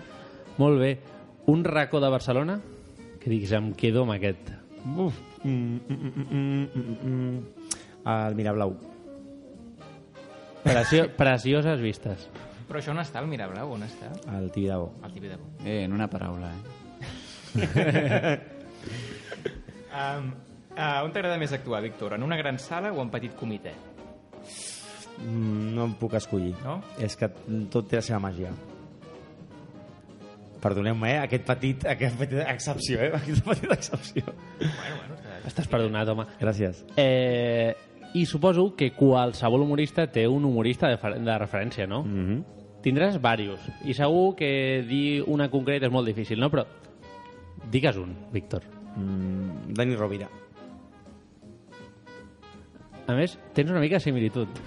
Molt bé. Un racó de Barcelona que diguis, em quedo amb aquest. Uf. Mm, mm, mm, mm, mm, mm. El Mirablau. Precio, precioses vistes. Però això on està, el Mirablau? On està? El Tibidabo. Al Tibidabo. Eh, en una paraula, eh? Um, uh, on t'agrada més actuar, Víctor? En una gran sala o en petit comitè? Mm, No em puc escollir. No? És que tot té la seva màgia. Perdoneu-me, eh? Aquest petit, aquest petit excepció, eh? Aquesta petita excepció. Bueno, bueno, està... Estàs perdonat, home. Gràcies. Eh, I suposo que qualsevol humorista té un humorista de, de referència, no? Mm -hmm. Tindràs varios. I segur que dir una concreta és molt difícil, no? Però digues un, Víctor. mm, Dani Rovira. A més, tens una mica de similitud.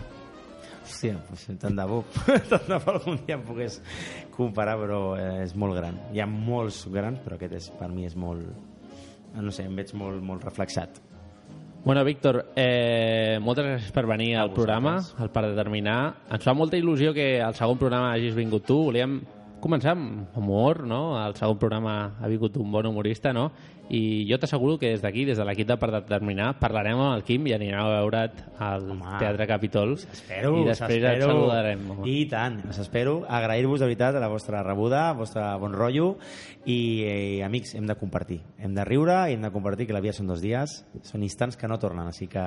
Hòstia, pues, tant de bo. tant de bo algun dia em pogués comparar, però eh, és molt gran. Hi ha molts grans, però aquest és, per mi és molt... No sé, em veig molt, molt reflexat. Bueno, Víctor, eh, moltes gràcies per venir al programa, al Per Determinar. Ens fa molta il·lusió que al segon programa hagis vingut tu. Volíem començar amb humor, no? Al segon programa ha vingut un bon humorista, no? I jo t'asseguro que des d'aquí, des de l'equip de Per Determinar, parlarem amb el Quim i anirem a veure't al Home, Teatre Capitol. Espero, I després et saludarem. home. I tant, us espero. Agrair-vos de veritat la vostra rebuda, el vostre bon rotllo i, eh, amics, hem de compartir. Hem de riure i hem de compartir que la vida són dos dies, són instants que no tornen, així que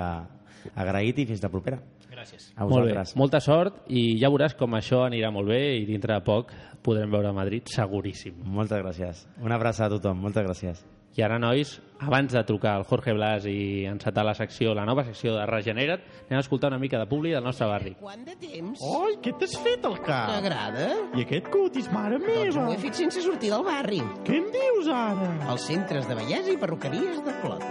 agraït i fins la propera. Gràcies. A Molt bé, vosaltres. molta sort i ja veuràs com això anirà molt bé i dintre de poc podrem veure a Madrid seguríssim. Moltes gràcies. Una abraçada a tothom, moltes gràcies. I ara, nois, abans de trucar al Jorge Blas i encetar la secció, la nova secció de Regenera't, anem a escoltar una mica de publi del nostre barri. Quant de temps? Oi, què t'has fet al cap? T'agrada? I aquest cutis, mare Doncs meva! ho he fet sense sortir del barri. Què em dius ara? Els centres de bellesa i perruqueries de Clot.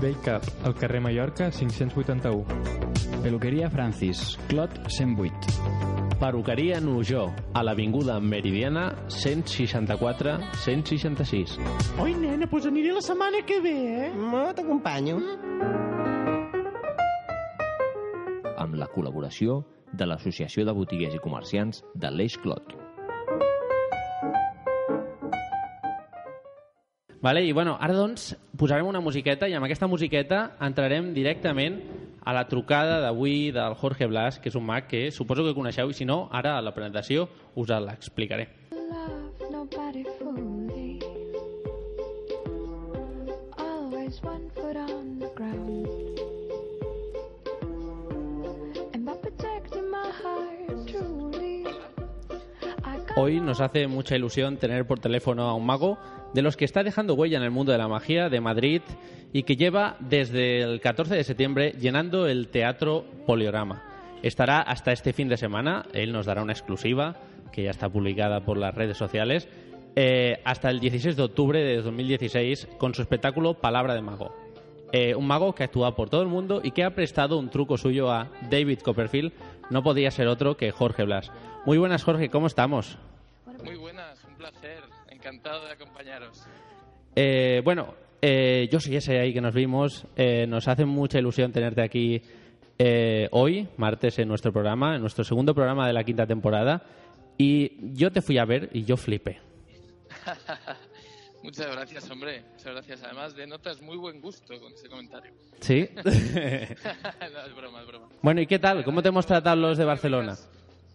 Bellcap, al carrer Mallorca, 581. Peluqueria Francis, Clot 108. Perruqueria Nujó, a l'Avinguda Meridiana 164-166. Oi, nena, doncs aniré la setmana que ve, eh? No, t'acompanyo. amb la col·laboració de l'Associació de Botiguers i Comerciants de l'Eix Clot. Vale, I bueno, ara doncs posarem una musiqueta i amb aquesta musiqueta entrarem directament a la trucada d'avui del Jorge Blas, que és un mag que suposo que coneixeu i si no, ara a la presentació us l'explicaré. love Hoy nos hace mucha ilusión tener por teléfono a un mago de los que está dejando huella en el mundo de la magia de Madrid y que lleva desde el 14 de septiembre llenando el Teatro Poliorama. Estará hasta este fin de semana, él nos dará una exclusiva que ya está publicada por las redes sociales, eh, hasta el 16 de octubre de 2016 con su espectáculo Palabra de Mago. Eh, un mago que actúa por todo el mundo y que ha prestado un truco suyo a David Copperfield, no podía ser otro que Jorge Blas. Muy buenas, Jorge, ¿cómo estamos? Muy buenas, un placer. Encantado de acompañaros. Eh, bueno, eh, yo sí ese ahí que nos vimos. Eh, nos hace mucha ilusión tenerte aquí eh, hoy, martes, en nuestro programa, en nuestro segundo programa de la quinta temporada. Y yo te fui a ver y yo flipé. Muchas gracias, hombre. Muchas gracias. Además, denotas muy buen gusto con ese comentario. ¿Sí? no, es broma, es broma. bueno, ¿y qué tal? ¿Cómo te hemos tratado los de Barcelona?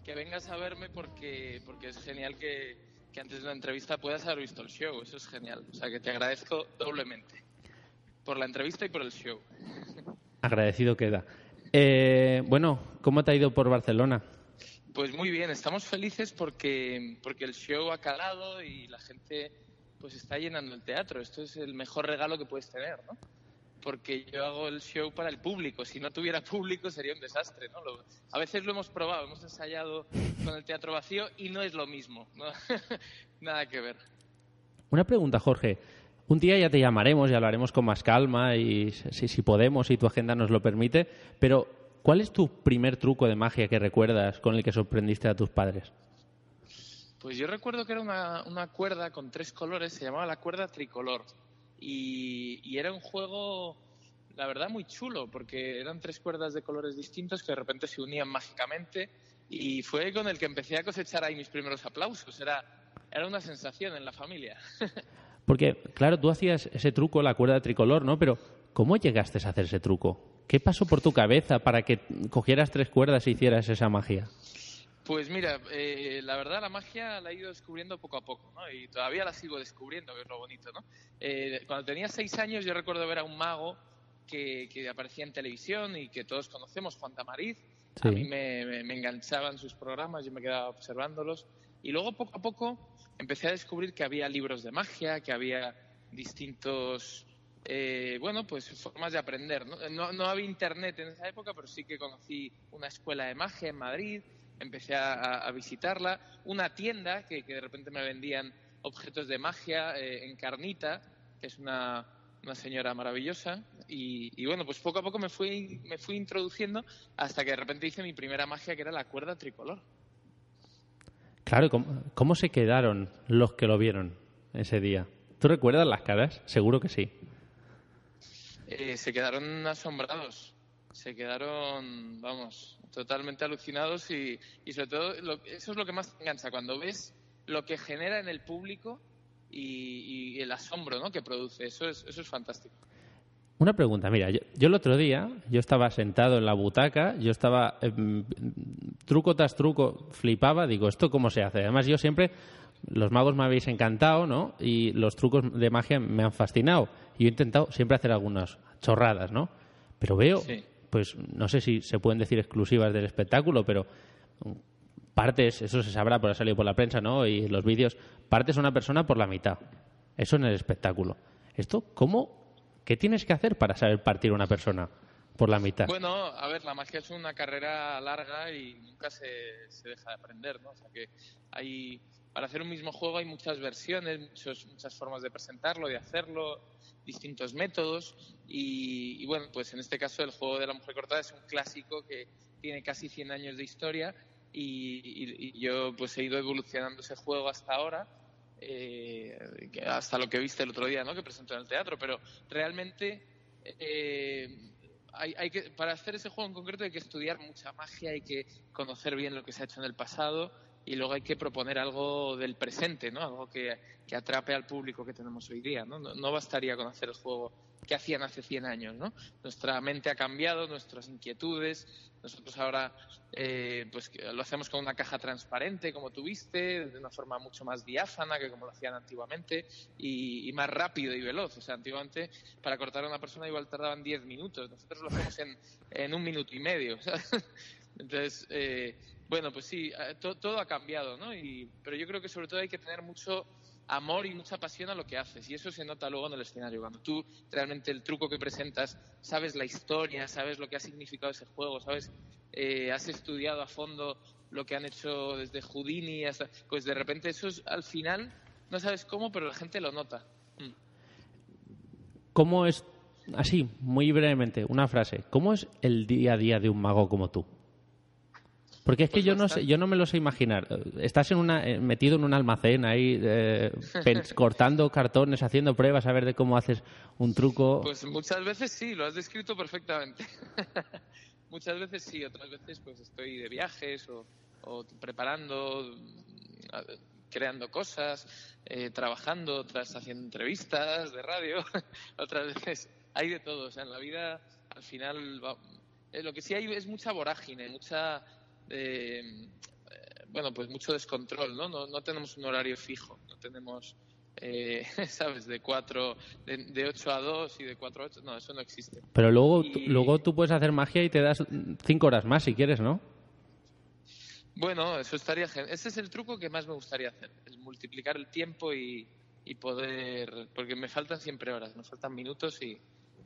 Que vengas a verme porque, porque es genial que, que antes de una entrevista puedas haber visto el show. Eso es genial. O sea, que te agradezco doblemente. Por la entrevista y por el show. Agradecido queda. Eh, bueno, ¿cómo te ha ido por Barcelona? Pues muy bien, estamos felices porque, porque el show ha calado y la gente pues está llenando el teatro. Esto es el mejor regalo que puedes tener, ¿no? Porque yo hago el show para el público. Si no tuviera público sería un desastre, ¿no? Lo- a veces lo hemos probado, hemos ensayado con el teatro vacío y no es lo mismo, ¿no? Nada que ver. Una pregunta, Jorge. Un día ya te llamaremos y hablaremos con más calma y si, si podemos, si tu agenda nos lo permite. Pero, ¿cuál es tu primer truco de magia que recuerdas con el que sorprendiste a tus padres? Pues yo recuerdo que era una, una cuerda con tres colores, se llamaba la cuerda tricolor. Y, y era un juego, la verdad, muy chulo, porque eran tres cuerdas de colores distintos que de repente se unían mágicamente. Y fue con el que empecé a cosechar ahí mis primeros aplausos. Era, era una sensación en la familia. Porque, claro, tú hacías ese truco, la cuerda tricolor, ¿no? Pero, ¿cómo llegaste a hacer ese truco? ¿Qué pasó por tu cabeza para que cogieras tres cuerdas e hicieras esa magia? Pues mira, eh, la verdad la magia la he ido descubriendo poco a poco, ¿no? Y todavía la sigo descubriendo, que es lo bonito, ¿no? Eh, cuando tenía seis años yo recuerdo ver a un mago que, que aparecía en televisión y que todos conocemos, Juan Tamariz. A mí me, me, me enganchaban sus programas, yo me quedaba observándolos. Y luego poco a poco empecé a descubrir que había libros de magia, que había distintos, eh, bueno, pues formas de aprender. ¿no? No, no había internet en esa época, pero sí que conocí una escuela de magia en Madrid, empecé a, visitarla, una tienda que, que de repente me vendían objetos de magia eh, en Carnita, que es una, una señora maravillosa, y, y bueno, pues poco a poco me fui, me fui introduciendo hasta que de repente hice mi primera magia, que era la cuerda tricolor. Claro, ¿cómo, cómo se quedaron los que lo vieron ese día? ¿Tú recuerdas las caras? Seguro que sí. Eh, se quedaron asombrados, se quedaron, vamos, totalmente alucinados y, y sobre todo lo- eso es lo que más te engancha, cuando ves lo que genera en el público y, y el asombro ¿no? que produce, eso es, eso es fantástico. Una pregunta, mira, yo, yo el otro día, yo estaba sentado en la butaca, yo estaba em, truco tras truco, flipaba, digo, ¿esto cómo se hace? Además, yo siempre, los magos me habéis encantado, ¿no? Y los trucos de magia me han fascinado. Y yo he intentado siempre hacer algunas chorradas, ¿no? Pero veo, Sí. Pues no sé si se pueden decir exclusivas del espectáculo, pero mm, partes, eso se sabrá por ha salido por la prensa, ¿no? Y los vídeos, partes una persona por la mitad. Eso en el espectáculo. ¿Esto cómo? ¿Qué tienes que hacer para saber partir una persona por la mitad? Bueno, a ver, la magia es una carrera larga y nunca se, se deja de aprender, ¿no? O sea que hay, para hacer un mismo juego hay muchas versiones, muchos, muchas formas de presentarlo, de hacerlo, distintos métodos y, bueno, pues en este caso el juego de la mujer cortada es un clásico que tiene casi 100 años de historia y, yo pues he ido evolucionando ese juego hasta ahora eh, hasta lo que viste el otro día, ¿no? Que presentó en el teatro, pero realmente eh, hay, hay que, para hacer ese juego en concreto hay que estudiar mucha magia, hay que conocer bien lo que se ha hecho en el pasado y luego hay que proponer algo del presente, ¿no? Algo que, que atrape al público que tenemos hoy día, ¿no? No, bastaría con hacer el juego que hacían hace 100 años, ¿no? Nuestra mente ha cambiado, nuestras inquietudes, nosotros ahora eh, pues lo hacemos con una caja transparente, como tuviste, de una forma mucho más diáfana que como lo hacían antiguamente y, más rápido y veloz. O sea, antiguamente para cortar a una persona igual tardaban 10 minutos, nosotros lo hacemos en, en un minuto y medio. Entonces, eh, bueno, pues sí, eh, to- todo ha cambiado, ¿no? Y, pero yo creo que sobre todo hay que tener mucho amor y mucha pasión a lo que haces y eso se nota luego en el escenario cuando tú realmente el truco que presentas sabes la historia sabes lo que ha significado ese juego sabes eh, has estudiado a fondo lo que han hecho desde Houdini hasta pues de repente eso es, al final no sabes cómo pero la gente lo nota Mm. ¿Cómo es, así, muy brevemente, una frase, ¿cómo es el día a día de un mago como tú? Porque es que yo no sé, yo no me lo sé imaginar. Estás en una, eh, metido en un almacén ahí, eh, cortando cartones, haciendo pruebas a ver de cómo haces un truco. Pues muchas veces sí, lo has descrito perfectamente. muchas veces sí, otras veces pues estoy de viajes o, o preparando, creando cosas, eh, trabajando, otras haciendo entrevistas de radio, otras veces hay de todo. O sea, en la vida al final va- eh, lo que sí hay es mucha vorágine, mucha... eh, bueno, pues mucho descontrol, ¿no? No, no tenemos un horario fijo, no tenemos, eh, ¿sabes? De cuatro, de, de 8 a 2 y de 4 a 8, no, eso no existe. Pero luego, Y- luego tú puedes hacer magia y te das cinco horas más si quieres, ¿no? Bueno, eso estaría Ese es el truco que más me gustaría hacer, el multiplicar el tiempo y, y poder, porque me faltan siempre horas, me faltan minutos y,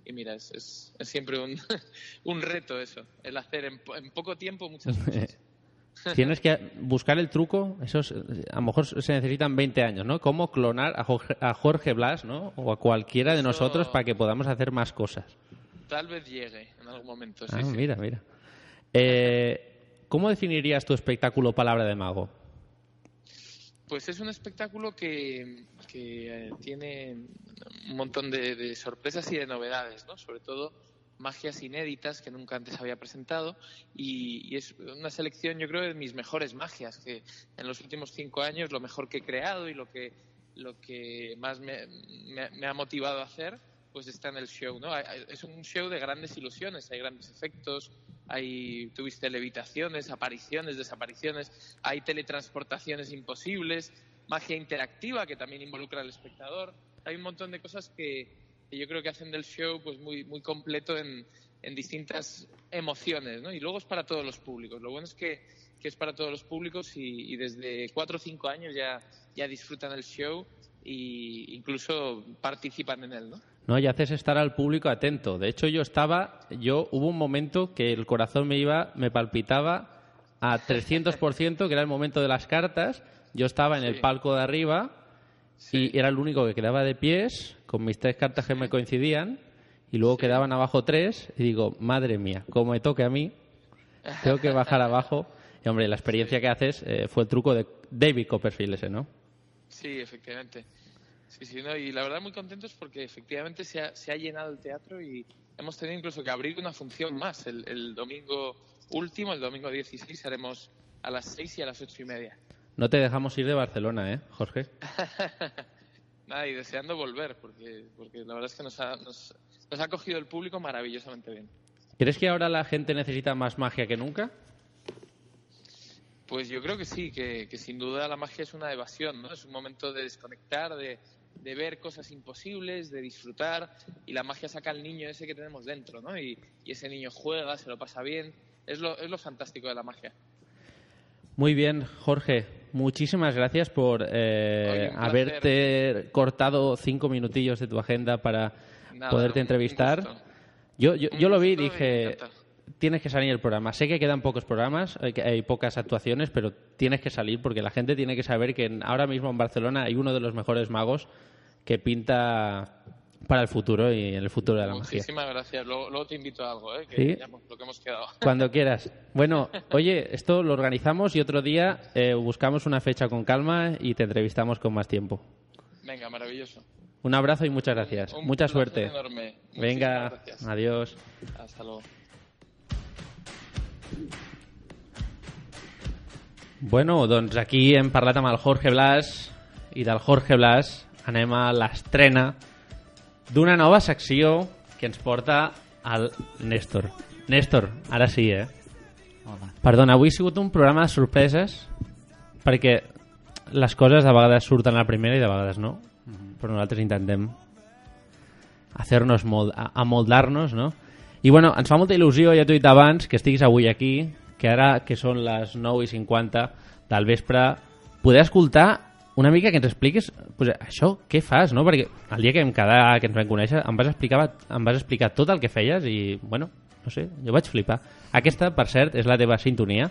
y mira, es, es, es siempre un, un reto eso, el hacer en, po- en poco tiempo muchas cosas. Tienes que buscar el truco, eso es- a lo mejor se necesitan 20 años, ¿no? Cómo clonar a Jorge, a Jorge Blas, ¿no? O a cualquiera de Eso- nosotros para que podamos hacer más cosas. Tal vez llegue en algún momento, sí, ah, sí. mira, mira. Eh, ¿Cómo definirías tu espectáculo Palabra de Mago? Pues es un espectáculo que, eh, tiene un montón de, sorpresas y de novedades, ¿no? Sobre todo magias inéditas que nunca antes había presentado y, es una selección, yo creo, de mis mejores magias, que en los últimos cinco años lo mejor que he creado y lo que, lo que más me, me- me ha motivado a hacer, pues está en el show, ¿no? Es un show de grandes ilusiones, hay grandes efectos, hay, tuviste levitaciones, apariciones, desapariciones, hay teletransportaciones imposibles, magia interactiva que también involucra al espectador. Hay un montón de cosas que, que yo creo que hacen del show pues muy, muy completo en, en distintas emociones, ¿no? Y luego es para todos los públicos. Lo bueno es que, que es para todos los públicos y, y desde cuatro o cinco años ya, ya disfrutan el show e incluso participan en él, ¿no? No, y haces estar al público atento. De hecho, yo estaba, yo hubo un momento que el corazón me iba, me palpitaba a 300%, que era el momento de las cartas. Yo estaba en el palco de arriba y era el único que quedaba de pies, con mis tres cartas que me coincidían, y luego quedaban abajo tres, y digo, madre mía, como me toque a mí, tengo que bajar abajo. Y hombre, la experiencia que haces eh, fue el truco de David Copperfield ese, ¿no? Sí, efectivamente. Sí, sí, no, y la verdad muy contentos porque efectivamente se ha, se ha llenado el teatro y hemos tenido incluso que abrir una función más. El, el domingo último, el domingo 16, haremos a las 6 y a las ocho y media. No te dejamos ir de Barcelona, ¿eh, Jorge? Nada, y deseando volver porque, porque la verdad es que nos ha, nos, nos ha cogido el público maravillosamente bien. ¿Crees que ahora la gente necesita más magia que nunca? Pues yo creo que sí, que, que sin duda la magia es una evasión, ¿no? Es un momento de desconectar, de, de ver cosas imposibles, de disfrutar y la magia saca al niño ese que tenemos dentro, ¿no? Y, y ese niño juega, se lo pasa bien. Es lo, es lo fantástico de la magia. Muy bien, Jorge. Muchísimas gracias por eh, Oye, haberte cortado cinco minutillos de tu agenda para Nada, poderte entrevistar. Yo, yo, yo lo vi y dije. Tienes que salir el programa. Sé que quedan pocos programas, hay, pocas actuaciones, pero tienes que salir porque la gente tiene que saber que ahora mismo en Barcelona hay uno de los mejores magos que pinta para el futuro y en el futuro de la magia. Muchísimas gracias. Luego, luego te invito a algo, ¿eh? Que Sí. ya lo que hemos quedado. Cuando quieras. Bueno, oye, esto lo organizamos y otro día eh, buscamos una fecha con calma y te entrevistamos con más tiempo. Venga, maravilloso. Un abrazo y muchas gracias. Un Mucha suerte. enorme. Venga, Muchísimas gracias. adiós. Hasta luego. Bueno, doncs aquí hem parlat amb el Jorge Blas i del Jorge Blas anem a l'estrena d'una nova secció que ens porta al Néstor. Néstor, ara sí, eh? Hola. Perdona, avui ha sigut un programa de sorpreses perquè les coses de vegades surten a la primera i de vegades no, però nosaltres intentem hacer-nos mold, a- amoldar-nos, no? I bueno, ens fa molta il·lusió, ja t'ho he dit abans, que estiguis avui aquí, que ara que són les 9 i 50 del vespre, poder escoltar una mica que ens expliquis pues, això, què fas, no? Perquè el dia que vam quedar, que ens vam conèixer, em vas, explicar, em vas explicar tot el que feies i, bueno, no sé, jo vaig flipar. Aquesta, per cert, és la teva sintonia.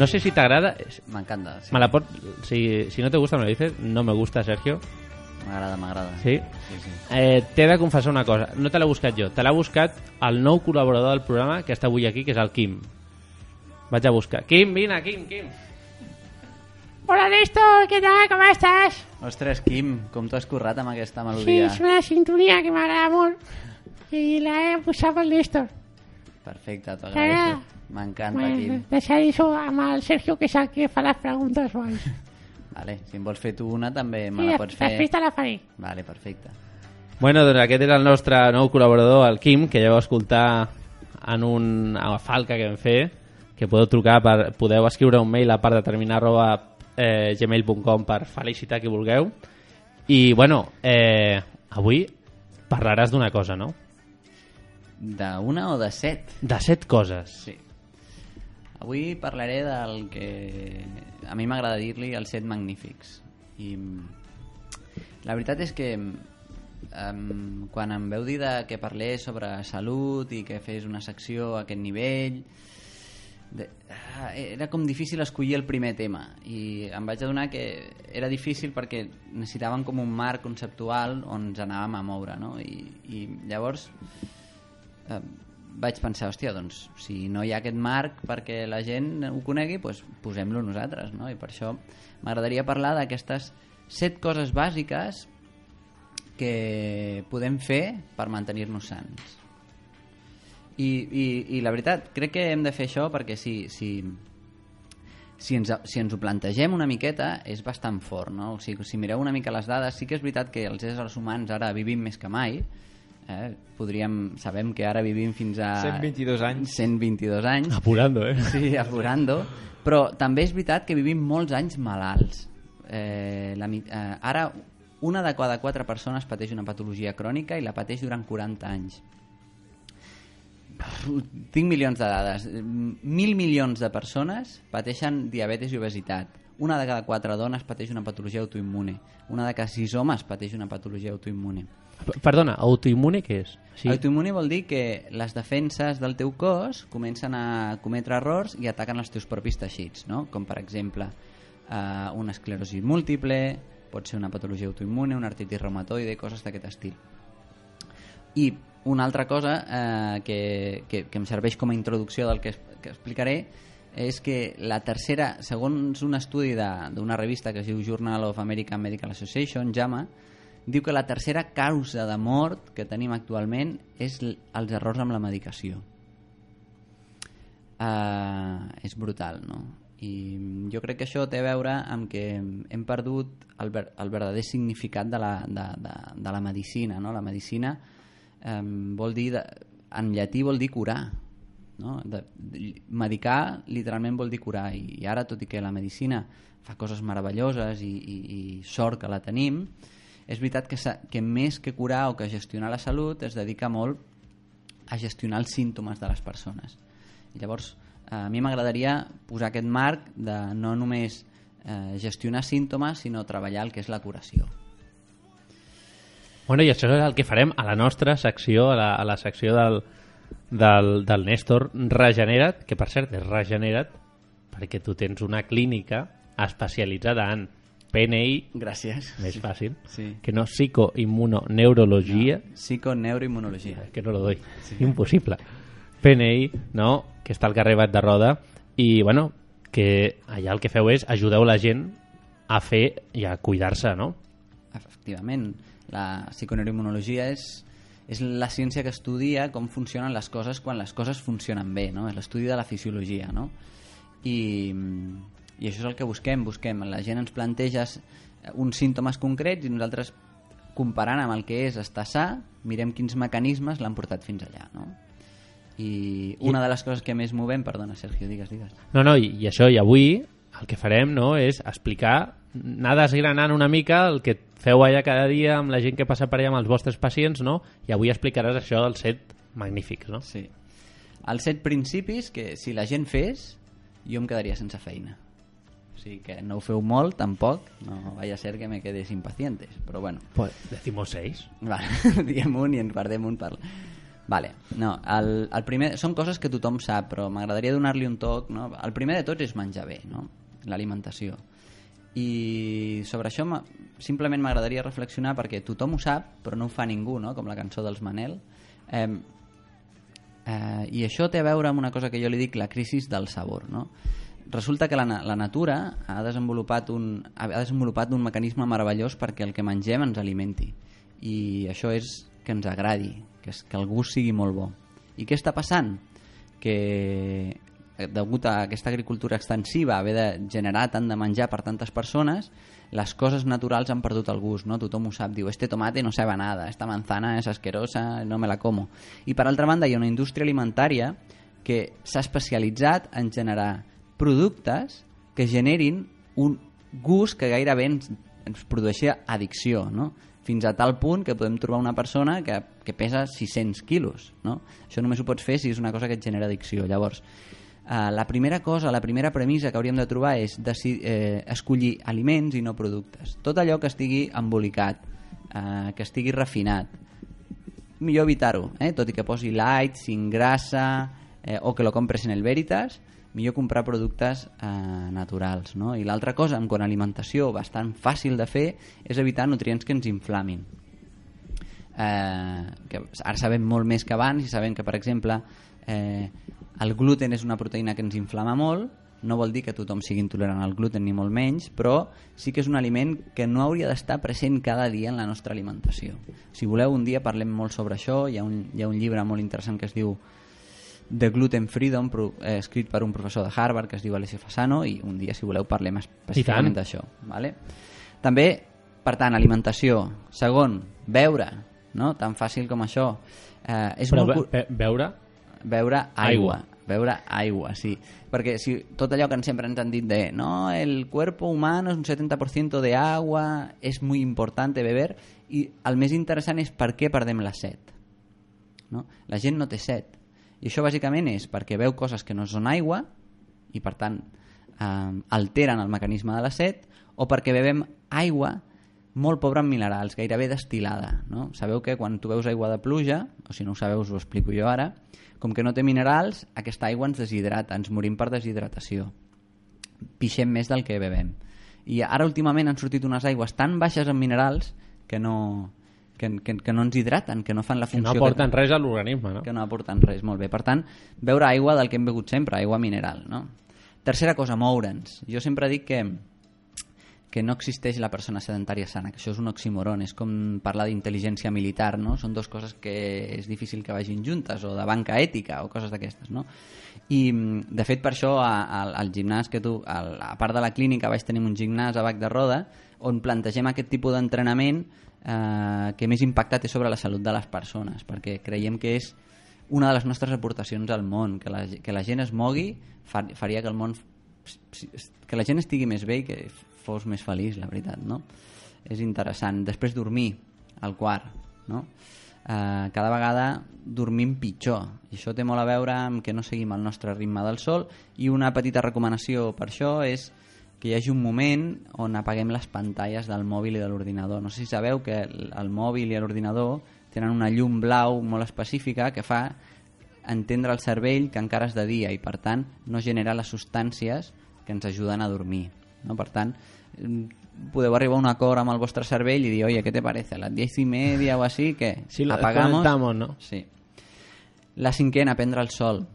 No sé si t'agrada... M'encanta, sí. Me la pot... Si, si no te gusta, me lo dices. No me gusta, Sergio. M'agrada, m'agrada. Sí? Sí, sí. Eh, T'he de confessar una cosa. No te l'he buscat jo. Te l'ha buscat el nou col·laborador del programa que està avui aquí, que és el Quim. Vaig a buscar. Quim, vine, Quim, Quim. Hola Néstor, ¿qué tal? ¿Cómo estás? Ostres, Quim, com t'ho has currat amb aquesta Sí, melodia? es una sintonía que me agrada molt y la he posat pel Néstor. Perfecte, t'ho agraeixo. M'encanta, Quim. Deixaré això amb el Sergio, que és el que fa les preguntes guais. Vale, si em vols fer tu una, també me Sí, la pots fer. després te la faré. Vale, perfecte. Bueno, doncs aquest era el nostre nou col·laborador, el Quim, que ja vau escoltar en un, a la falca que vam fer que podeu trucar, per, podeu escriure un mail a part de terminar arroba eh, gmail.com per felicitar qui vulgueu. I, bueno, eh, avui parlaràs d'una cosa, no? D'una o de set? De set coses. Sí. Avui parlaré del que a mi m'agrada dir-li els set magnífics. I mm, la veritat és que um, quan em veu dir de que parlés sobre salut i que fes una secció a aquest nivell de, ah, era com difícil escollir el primer tema i em vaig adonar que era difícil perquè necessitàvem com un marc conceptual on ens anàvem a moure no? I, i llavors eh, vaig pensar, hòstia, doncs si no hi ha aquest marc perquè la gent ho conegui, doncs posem-lo nosaltres no? i per això m'agradaria parlar d'aquestes set coses bàsiques que podem fer per mantenir-nos sants i, i, i la veritat, crec que hem de fer això perquè si, si, si, ens, si ens ho plantegem una miqueta és bastant fort, no? O sigui, si mireu una mica les dades, sí que és veritat que els éssers humans ara vivim més que mai, eh? podríem, sabem que ara vivim fins a 122 anys. 122 anys. Apurando, eh? sí, apurando. Però també és veritat que vivim molts anys malalts. Eh, la, eh, ara una de cada quatre persones pateix una patologia crònica i la pateix durant 40 anys. Tinc milions de dades. Mil milions de persones pateixen diabetes i obesitat una de cada quatre dones pateix una patologia autoimmune una de cada sis homes pateix una patologia autoimmune Perdona, autoimmune què és? Sí. Autoimmune vol dir que les defenses del teu cos comencen a cometre errors i ataquen els teus propis teixits, no? com per exemple eh, una esclerosi múltiple, pot ser una patologia autoimmune, una artritis reumatoide, coses d'aquest estil. I una altra cosa eh, que, que, que em serveix com a introducció del que, que explicaré és que la tercera, segons un estudi d'una revista que es diu Journal of American Medical Association, JAMA, diu que la tercera causa de mort que tenim actualment és els errors amb la medicació. Uh, és brutal, no? I jo crec que això té a veure amb que hem perdut el, ver el verdader significat de la, de, de, de la medicina, no? La medicina um, vol dir, de, en llatí vol dir curar, no? De, de, medicar literalment vol dir curar. I, i ara tot i que la medicina fa coses meravelloses i, i, i sort que la tenim és veritat que, que més que curar o que gestionar la salut es dedica molt a gestionar els símptomes de les persones. I llavors a mi m'agradaria posar aquest marc de no només eh, gestionar símptomes sinó treballar el que és la curació. Bueno, i això és el que farem a la nostra secció, a la, a la secció del, del, del Néstor Regenera't, que per cert és Regenera't, perquè tu tens una clínica especialitzada en PNI, Gràcies. més Sí. fàcil, Sí. que no psicoimmunoneurologia, no, psiconeuroimmunologia que no lo doy, Sí. impossible. PNI, no, que està al carrer Bat de Roda, i bueno, que allà el que feu és ajudeu la gent a fer i a cuidar-se, no? efectivament la psiconeuroimmunologia és, és la ciència que estudia com funcionen les coses quan les coses funcionen bé no? és l'estudi de la fisiologia no? I, i això és el que busquem busquem, la gent ens planteja uns símptomes concrets i nosaltres comparant amb el que és estar sa mirem quins mecanismes l'han portat fins allà no? i una de les coses que més movem perdona Sergio, digues, digues No, no, i, i això, i avui el que farem no, és explicar, anar desgranant una mica el que feu allà cada dia amb la gent que passa per allà amb els vostres pacients, no? i avui explicaràs això dels set magnífics, no? Sí. Els set principis que si la gent fes, jo em quedaria sense feina. O sigui que no ho feu molt, tampoc, no vaya a ser que me quedes impacientes, però bueno. Pues decimos seis. Vale, diguem un i en perdem un per... Vale, no, el, el primer, són coses que tothom sap, però m'agradaria donar-li un toc, no? El primer de tots és menjar bé, no? L'alimentació. I sobre això simplement m'agradaria reflexionar perquè tothom ho sap, però no ho fa ningú, no? Com la cançó dels Manel. Eh, eh, I això té a veure amb una cosa que jo li dic la crisi del sabor, no? Resulta que la, la natura ha desenvolupat, un, ha desenvolupat un mecanisme meravellós perquè el que mengem ens alimenti. I això és que ens agradi, que, és, que el gust sigui molt bo. I què està passant? Que degut a aquesta agricultura extensiva, haver de generar tant de menjar per tantes persones, les coses naturals han perdut el gust, no? Tothom ho sap, diu, este tomate no sabe nada, esta manzana es asquerosa, no me la como. I per altra banda hi ha una indústria alimentària que s'ha especialitzat en generar productes que generin un gust que gairebé ens, ens produeixi addicció, no? fins a tal punt que podem trobar una persona que, que pesa 600 quilos. No? Això només ho pots fer si és una cosa que et genera addicció. Llavors, eh, la primera cosa, la primera premissa que hauríem de trobar és deci- eh, escollir aliments i no productes. Tot allò que estigui embolicat, eh, que estigui refinat, millor evitar-ho, eh? tot i que posi light, sin grassa eh, o que lo compres en el Veritas, millor comprar productes eh, naturals. No? I l'altra cosa, en quant a alimentació, bastant fàcil de fer, és evitar nutrients que ens inflamin. Eh, que ara sabem molt més que abans i sabem que, per exemple, eh, el gluten és una proteïna que ens inflama molt, no vol dir que tothom sigui intolerant al gluten ni molt menys, però sí que és un aliment que no hauria d'estar present cada dia en la nostra alimentació. Si voleu, un dia parlem molt sobre això, hi ha un, hi ha un llibre molt interessant que es diu The Gluten Freedom, pro, eh, escrit per un professor de Harvard que es diu Alessio Fasano, i un dia, si voleu, parlem específicament d'això. Vale? També, per tant, alimentació. Segon, beure, no? tan fàcil com això. Eh, és Però molt... be, be, beure... Beure aigua. Aigua. Beure aigua, sí. Perquè si tot allò que sempre ens han dit de no, el cuerpo humano es un 70% de agua, és muy importante beber, i el més interessant és per què perdem la set. No? La gent no té set. I això bàsicament és perquè veu coses que no són aigua i per tant eh, alteren el mecanisme de la set o perquè bevem aigua molt pobra en minerals, gairebé destilada. No? Sabeu que quan tu veus aigua de pluja, o si no ho sabeu us ho explico jo ara, com que no té minerals, aquesta aigua ens deshidrata, ens morim per deshidratació. Pixem més del que bevem. I ara últimament han sortit unes aigües tan baixes en minerals que no, que, que, que no ens hidraten, que no fan la Que no funció... aporten res a l'organisme, no? Que no aporten res, molt bé. Per tant, beure aigua del que hem begut sempre, aigua mineral, no? Tercera cosa, moure'ns. Jo sempre dic que, que no existeix la persona sedentària sana, que això és un oxímoron, és com parlar d'intel·ligència militar, no? Són dues coses que és difícil que vagin juntes, o de banca ètica, o coses d'aquestes, no? I, de fet, per això, a- al, al gimnàs que tu, a, a part de la clínica, vaig tenir un gimnàs a Bac de Roda, on plantegem aquest tipus d'entrenament eh, que més impacte té sobre la salut de les persones, perquè creiem que és una de les nostres aportacions al món, que la, que la gent es mogui far, faria que el món que la gent estigui més bé i que fos més feliç, la veritat, no? És interessant. Després dormir al quart, no? Eh, cada vegada dormim pitjor i això té molt a veure amb que no seguim el nostre ritme del sol i una petita recomanació per això és que hi hagi un moment on apaguem les pantalles del mòbil i de l'ordinador. No sé si sabeu que el, el mòbil i l'ordinador tenen una llum blau molt específica que fa entendre al cervell que encara és de dia i per tant no genera les substàncies que ens ajuden a dormir. No? Per tant, mm, podeu arribar a un acord amb el vostre cervell i dir, oye, ¿qué te parece? A las diez y media o así, que Sí, lo apagamos. ¿no? Sí. La cinquena, prendre el sol.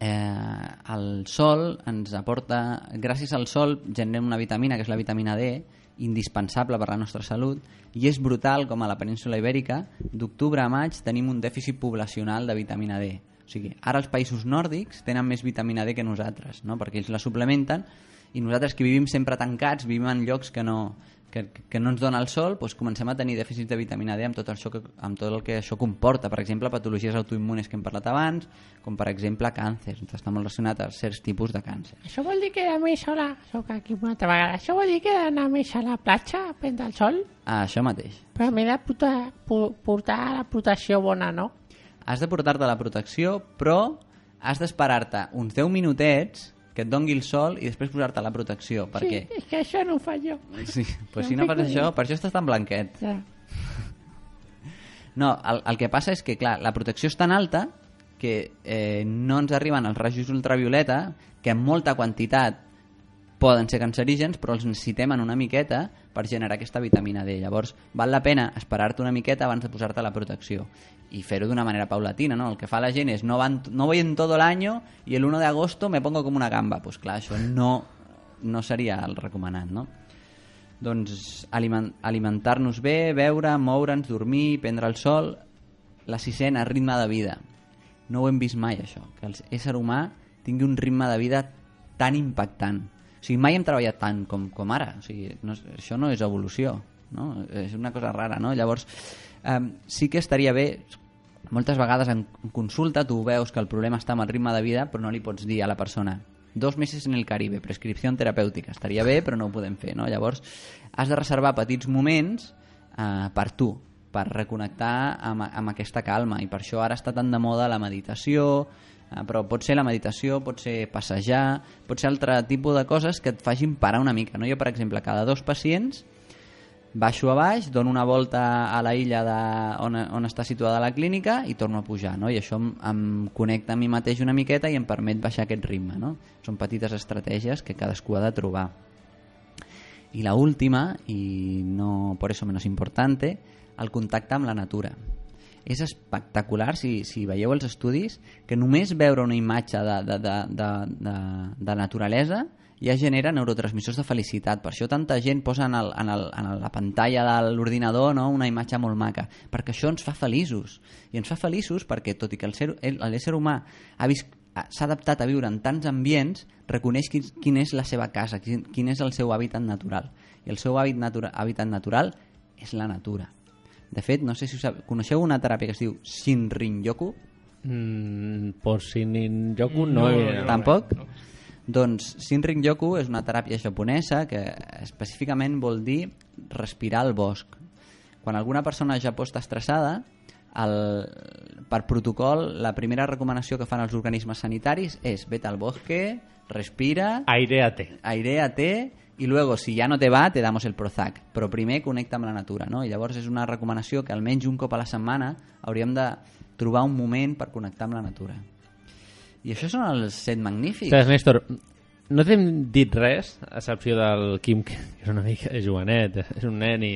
Eh, el sol ens aporta... Gràcies al sol generem una vitamina, que és la vitamina D, indispensable per a la nostra salut, i és brutal com a la península ibèrica, d'octubre a maig tenim un dèficit poblacional de vitamina D. O sigui, ara els països nòrdics tenen més vitamina D que nosaltres, no? perquè ells la suplementen, i nosaltres que vivim sempre tancats, vivim en llocs que no, que, que no ens dona el sol, doncs comencem a tenir dèficit de vitamina D amb tot, això que, amb tot el que això comporta. Per exemple, patologies autoimmunes que hem parlat abans, com per exemple càncer. Està molt relacionat a certs tipus de càncer. Això vol dir que anar més sola, soc aquí una altra vegada, això vol dir que he d'anar més a la platja a prendre el sol? Ah, això mateix. Però m'he de portar, pu- portar la protecció bona, no? Has de portar-te la protecció, però has d'esperar-te uns 10 minutets que et dongui el sol i després posar-te la protecció. Per què? Sí, és que això no ho faig jo. Sí, pues No si no fas això, per això estàs tan blanquet. Ja. No, el, el que passa és que, clar, la protecció és tan alta que eh, no ens arriben els rajos ultravioleta, que en molta quantitat poden ser cancerígens, però els necessitem en una miqueta per generar aquesta vitamina D. Llavors, val la pena esperar-te una miqueta abans de posar-te la protecció i fer-ho d'una manera paulatina, no? El que fa la gent és no, van, no voy en todo el año y el 1 de agosto me pongo como una gamba. Pues clar, això no, no seria el recomanat, no? Doncs aliment, alimentar-nos bé, beure, moure'ns, dormir, prendre el sol... La sisena, ritme de vida. No ho hem vist mai, això, que l'ésser humà tingui un ritme de vida tan impactant. O sigui, mai hem treballat tant com, com ara. O sigui, no, això no és evolució, no? És una cosa rara, no? Llavors, eh, sí que estaria bé moltes vegades en consulta tu veus que el problema està amb el ritme de vida però no li pots dir a la persona dos mesos en el Caribe, prescripció terapèutica estaria bé però no ho podem fer no? llavors has de reservar petits moments eh, per tu per reconnectar amb, amb aquesta calma i per això ara està tan de moda la meditació però pot ser la meditació, pot ser passejar pot ser altre tipus de coses que et facin parar una mica no? jo per exemple cada dos pacients baixo a baix, dono una volta a la illa de, on, on està situada la clínica i torno a pujar, no? i això em, em connecta a mi mateix una miqueta i em permet baixar aquest ritme. No? Són petites estratègies que cadascú ha de trobar. I la última, i no por eso menos importante, el contacte amb la natura. És espectacular, si, si veieu els estudis, que només veure una imatge de, de, de, de, de, de naturalesa ja genera neurotransmissors de felicitat. Per això tanta gent posa en, el, en, el, en la pantalla de l'ordinador no, una imatge molt maca, perquè això ens fa feliços. I ens fa feliços perquè, tot i que l'ésser humà ha vist s'ha adaptat a viure en tants ambients, reconeix quin, quin és la seva casa, quin, quin és el seu hàbitat natural. I el seu hàbit natura, hàbitat natural és la natura. De fet, no sé si sab... coneixeu una teràpia que es diu Shinrin-yoku? Mm, por Shinrin-yoku no, no, vist. Tampoc? Doncs Shinrin-yoku és una teràpia japonesa que específicament vol dir respirar al bosc. Quan alguna persona ja estar estressada, el, per protocol, la primera recomanació que fan els organismes sanitaris és vete al bosque, respira... Aireate. Aireate i luego, si ja no te va, te damos el Prozac. Però primer connecta amb la natura, no? I llavors és una recomanació que almenys un cop a la setmana hauríem de trobar un moment per connectar amb la natura. I això són els set magnífics. Ostres, Néstor, no t'hem dit res, a excepció del Quim, que és una mica jovenet, és un nen i,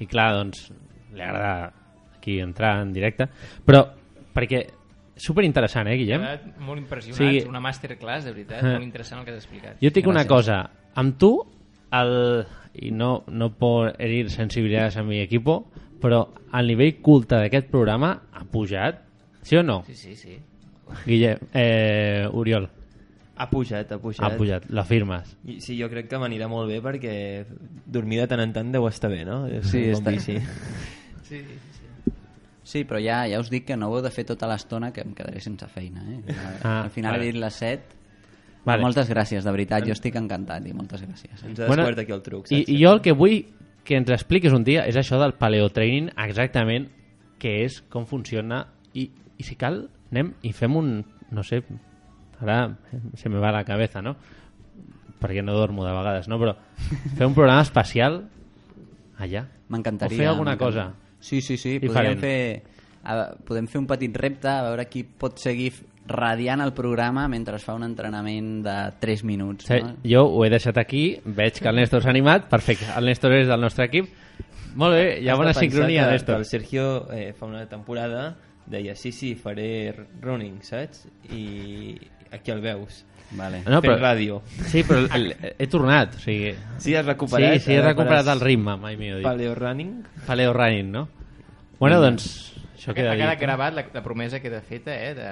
i clar, doncs, li agrada aquí entrar en directe, però perquè superinteressant, eh, Guillem? Molt impressionat, Sí. una masterclass, de veritat, Eh. molt interessant el que has explicat. Jo et dic una cosa, amb tu, el, i no, no por herir sensibilitats a mi equipo, però el nivell culte d'aquest programa ha pujat, sí o no? Sí, sí, sí. Guillem, eh, Oriol. Ha pujat, ha pujat. Ha pujat, l'afirmes. Sí, jo crec que m'anirà molt bé perquè dormir de tant en tant deu estar bé, no? És Sí, un està-. Sí, sí, sí. Sí, però ja ja us dic que no ho heu de fer tota l'estona que em quedaré sense feina. Eh? Ah, Al final vale. he dit les 7. Vale. Moltes gràcies, de veritat, jo estic encantat i moltes gràcies. Eh? I, I jo el que vull que ens expliquis un dia és això del paleotraining, exactament què és, com funciona, i, i si cal, anem i fem un, no sé, ara se me va la cabeza, no? Perquè no dormo de vegades, no? Però fer un programa especial allà. M'encantaria. O fer alguna cosa. Sí, sí, sí. diferent. Podríem fer, a, podem fer un petit repte a veure qui pot seguir radiant el programa mentre es fa un entrenament de 3 minuts. Sí, No? jo ho he deixat aquí, veig que el Néstor s'ha animat, perfecte, el Néstor és del nostre equip. Molt bé, hi ha Has bona sincronia, que, Néstor. el Sergio eh, fa una temporada deia sí, sí, faré running, saps? I aquí el veus. Vale. No, Fent però- ràdio. Sí, però el- el- he tornat, o sigui... Sí, has recuperat, Sí, sí, he recuperat el ritme, mai millor dit. paleo running. Paleo running, no? Bueno, doncs, això queda ha quedat gravat la, la promesa queda feta, eh? De...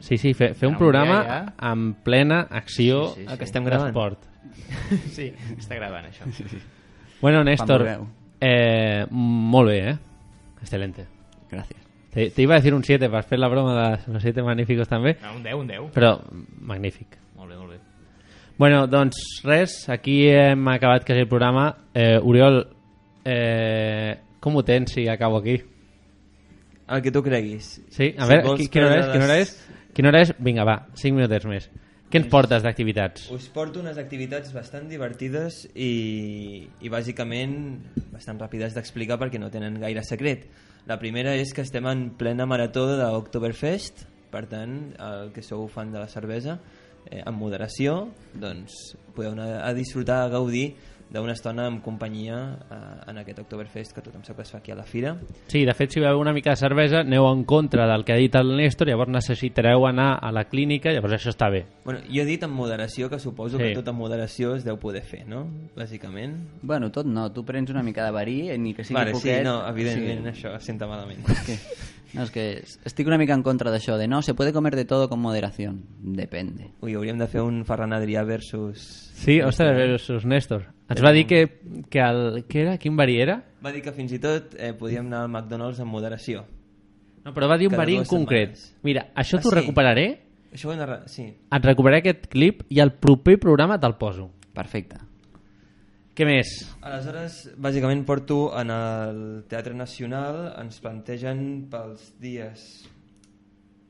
Sí, sí, fer, fer un programa ja, ja. amb plena acció Sí, sí, sí. Ah, que estem gravant. d'esport. sí, està gravant, això. Bueno, Néstor, eh, molt bé, eh? Excelente. Gràcies. Te, te iba a decir un 7 per fer la broma de los 7 magníficos també. No, un 10, un 10. Però magnífic. Molt bé, molt bé. Bueno, doncs res, aquí hem acabat quasi el programa. Eh, Oriol, eh, com ho tens si acabo aquí? El que tu creguis. Sí? A Si veure, qui- quina hora és? Quina hora és? Quina hora és? Vinga, va, 5 minutets més. Què ens portes d'activitats? Us porto unes activitats bastant divertides i, i bàsicament bastant ràpides d'explicar perquè no tenen gaire secret. La primera és que estem en plena marató de l'Oktoberfest, per tant, el que sou fan de la cervesa, eh, amb moderació, doncs podeu anar a disfrutar, a gaudir d'una estona amb companyia eh, en aquest Oktoberfest que tothom sap que es fa aquí a la fira. Sí, de fet, si beveu una mica de cervesa, aneu en contra del que ha dit el Néstor, llavors necessitareu anar a la clínica, llavors això està bé. Bueno, jo he dit amb moderació, que suposo Sí. que tot amb moderació es deu poder fer, no? Bàsicament. Bueno, tot no. Tu prens una mica de verí, eh, ni que sigui Vale, poquet. sí, no, evidentment Sí. això senta malament. És que, no, és que estic una mica en contra d'això, de no, se puede comer de todo con moderación. Depende. Ui, hauríem de fer un Ferran Adrià versus... Sí, ostres, versus Néstor. Ens va dir que, que el... Què era? Quin verí era? Va dir que fins i tot eh, podíem anar al McDonald's amb moderació. No, però va dir un verí en concret. setmanes. Mira, això Ah, t'ho sí? recuperaré, Això ho re- Sí. et recuperaré aquest clip i al proper programa te'l poso. Perfecte. Què més? Aleshores, bàsicament porto en el Teatre Nacional, ens plantegen pels dies,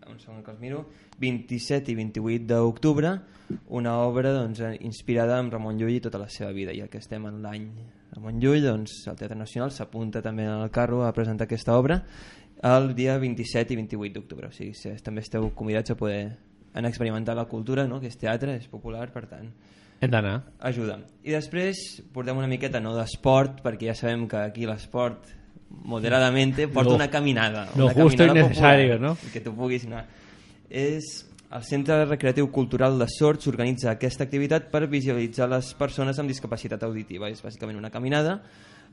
un segon que els miro, 27 i 28 d'octubre, una obra doncs, inspirada en Ramon Llull i tota la seva vida, ja que estem en l'any Ramon Llull, doncs el Teatre Nacional s'apunta també al carro a presentar aquesta obra el dia 27 i 28 d'octubre, o sigui, si també esteu convidats a poder anar a experimentar la cultura, no? que és teatre, és popular, per tant, Hem d'anar. ajuda. I després portem una miqueta no d'esport, perquè ja sabem que aquí l'esport moderadamente porta Lo- una caminada. lo una justo y caminada necesario, popular, ¿no? Que tu puguis anar. És el Centre Recreatiu Cultural de Sorts organitza aquesta activitat per visualitzar les persones amb discapacitat auditiva. És bàsicament una caminada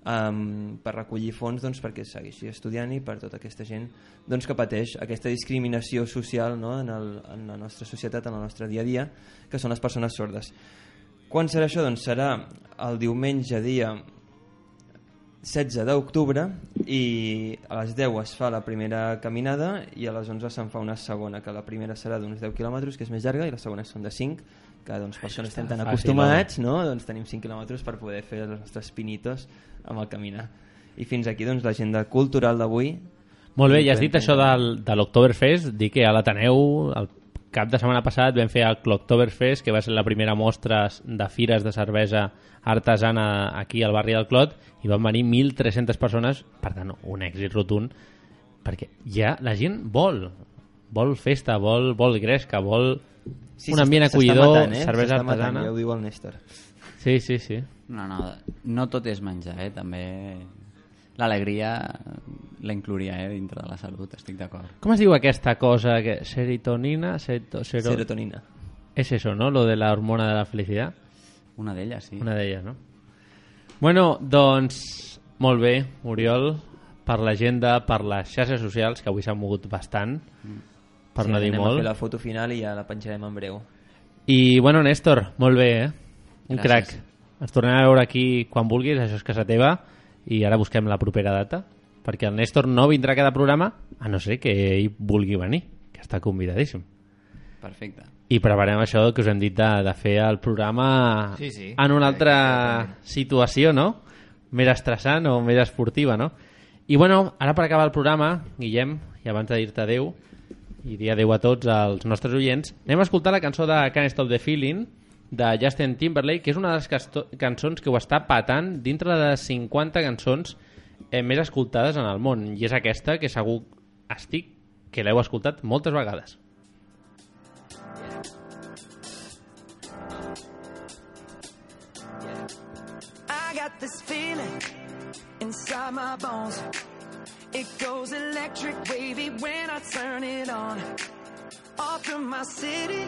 um, per recollir fons doncs, perquè segueixi estudiant i per tota aquesta gent doncs, que pateix aquesta discriminació social no? en, el, en la nostra societat, en el nostre dia a dia, que són les persones sordes. Quan serà això? Doncs serà el diumenge dia 16 d'octubre i a les 10 es fa la primera caminada i a les 11 se'n fa una segona, que la primera serà d'uns 10 quilòmetres, que és més llarga, i la segona són de 5, que doncs, per això no estem tan fàcil, acostumats, no? doncs tenim 5 quilòmetres per poder fer els nostres pinitos amb el caminar. I fins aquí doncs, l'agenda cultural d'avui. Molt bé, ja has dit això del, de l'Octoberfest, dir que a l'Ateneu el cap de setmana passat vam fer el l'Octoberfest, que va ser la primera mostra de fires de cervesa artesana aquí al barri del Clot, i van venir 1.300 persones, per tant, un èxit rotund, perquè ja la gent vol, vol festa, vol, vol gresca, vol Sí, un ambient acollidor, matant, eh? cervesa S'està matant, artesana... ja ho diu el Néstor. Sí, sí, sí. No, no, no tot és menjar, eh? També l'alegria la inclouria eh? dintre de la salut, estic d'acord. Com es diu aquesta cosa? Que... Serotonina? Seto... Sero... Serotonina. Es eso, ¿no? Lo de la hormona de la felicidad. Una d'elles, sí. Una d'elles, no? Bueno, doncs, molt bé, Oriol, per l'agenda, per les xarxes socials, que avui s'han mogut bastant, per sí, no dir anem molt. a fer la foto final i ja la penjarem en breu. I, bueno, Néstor, molt bé, eh? Un Gràcies. crac. Ens tornem a veure aquí quan vulguis, això és casa teva, i ara busquem la propera data, perquè el Néstor no vindrà a cada programa, a no ser que ell vulgui venir, que està convidadíssim. Perfecte. I preparem això que us hem dit de, de fer el programa Sí, sí. en una altra situació, no? Més estressant o més esportiva, no? I bueno, ara per acabar el programa, Guillem, i abans de dir-te adeu, i dir adeu a tots els nostres oients, anem a escoltar la cançó de Can't Stop the Feeling, de Justin Timberlake, que és una de les cançons que ho està patant dintre de les 50 cançons eh, més escoltades en el món, i és aquesta que segur estic que l'heu escoltat moltes vegades. I got this feeling inside my bones. It goes electric wavy when I turn it on. Off from my city,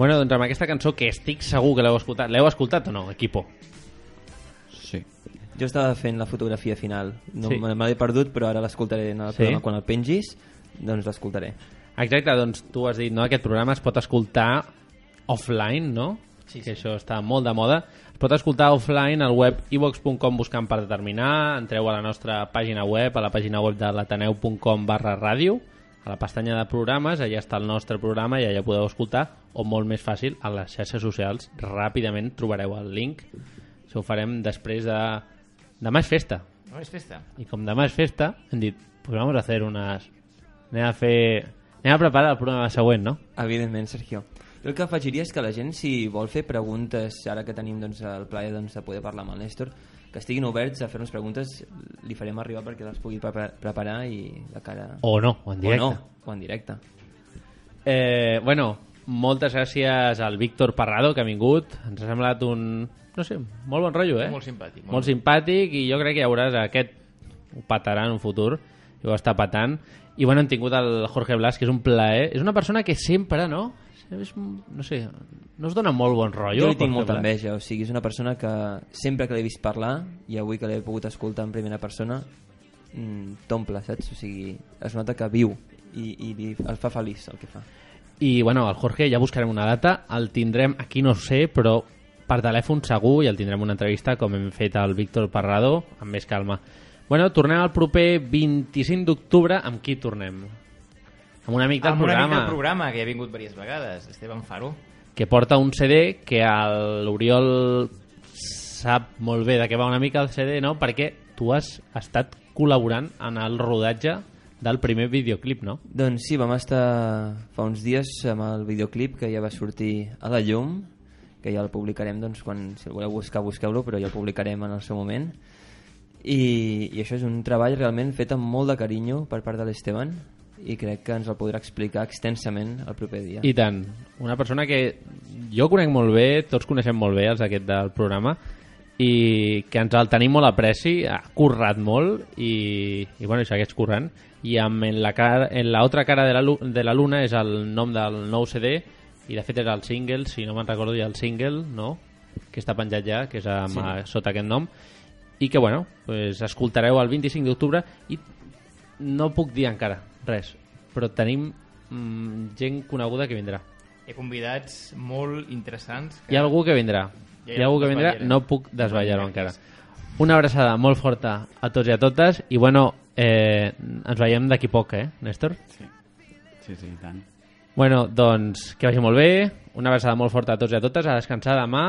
Bueno, doncs amb aquesta cançó que estic segur que l'heu escoltat. L'heu escoltat o no, equipo? Sí. Jo estava fent la fotografia final. No Sí. me l'he perdut, però ara l'escoltaré en el Sí? programa. Quan el pengis, doncs l'escoltaré. Exacte, doncs tu has dit, no? Aquest programa es pot escoltar offline, no? Sí, que això està molt de moda. Es pot escoltar offline al web ivox.com buscant per determinar, entreu a la nostra pàgina web, a la pàgina web de l'ateneu.com barra ràdio, a la pestanya de programes, allà està el nostre programa i allà podeu escoltar, o molt més fàcil, a les xarxes socials, ràpidament trobareu el link. Això ho farem després de... Demà és festa. No és festa. I com demà és festa, hem dit, pues vamos a hacer unas... Anem a fer... Anem a preparar el programa següent, no? Evidentment, Sergio. Jo el que afegiria és que la gent, si vol fer preguntes, ara que tenim doncs, el plaer doncs, de poder parlar amb el Néstor, que estiguin oberts a fer-nos preguntes, li farem arribar perquè les pugui prepa- preparar i de cara... O no, o en directe. O no, o en directe. Eh, bueno, moltes gràcies al Víctor Parrado que ha vingut. Ens ha semblat un, no sé, molt bon rotllo, eh? Molt simpàtic, molt Molt, simpàtic i jo crec que ja veuràs aquest ho patarà en un futur i ho està patant. I bueno, hem tingut el Jorge Blas, que és un plaer. És una persona que sempre, no? És, no sé, no es dona molt bon rotllo. Jo li tinc molta enveja, o sigui, és una persona que sempre que l'he vist parlar i avui que l'he pogut escoltar en primera persona mm, t'omple, saps? O sigui, es nota que viu i, i li, el fa feliç el que fa. I bueno, el Jorge ja buscarem una data, el tindrem aquí no sé, però per telèfon segur i el tindrem una entrevista com hem fet al Víctor Parrado amb més calma. Bueno, tornem al proper 25 d'octubre. Amb qui tornem? Amb un amic del Amb un programa. amic del programa, que ha vingut diverses vegades, Esteban Faro. que porta un CD que l'Oriol sap molt bé de què va una mica el CD, no? Perquè tu has estat col·laborant en el rodatge del primer videoclip, no? Doncs sí, vam estar fa uns dies amb el videoclip que ja va sortir a la llum, que ja el publicarem, doncs, quan, si el voleu buscar, busqueu-lo, però ja el publicarem en el seu moment. I, I això és un treball realment fet amb molt de carinyo per part de l'Esteban i crec que ens el podrà explicar extensament el proper dia. I tant. Una persona que jo conec molt bé, tots coneixem molt bé els aquest del programa, i que ens el tenim molt a preci, ha currat molt i, i bueno, i segueix currant. I amb en la, cara, en la otra cara de la, de la luna és el nom del nou CD i de fet és el single, si no me'n recordo ja el single, no? que està penjat ja, que és amb, Sí. sí. sota aquest nom i que bueno, pues, escoltareu el 25 d'octubre i no puc dir encara res, però tenim mm, gent coneguda que vindrà. Hi ha convidats molt interessants. Hi ha algú que vindrà. Ja, Hi ha algú que vindrà, no puc desvetllar-ho encara. Una abraçada molt forta a tots i a totes i bueno, eh, ens veiem d'aquí poc, eh, Néstor? Sí, sí, sí, tant. Bueno, doncs que vagi molt bé, una abraçada molt forta a tots i a totes, a descansar demà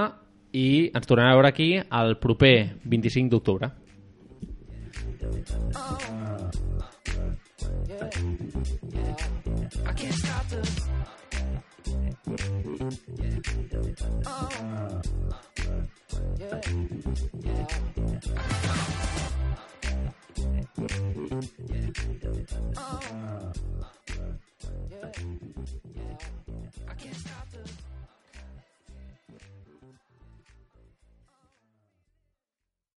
i ens tornarem a veure aquí el proper 25 d'octubre. Oh. Yeah. I can't stop the Yeah. Oh. Yeah. Yeah. Oh.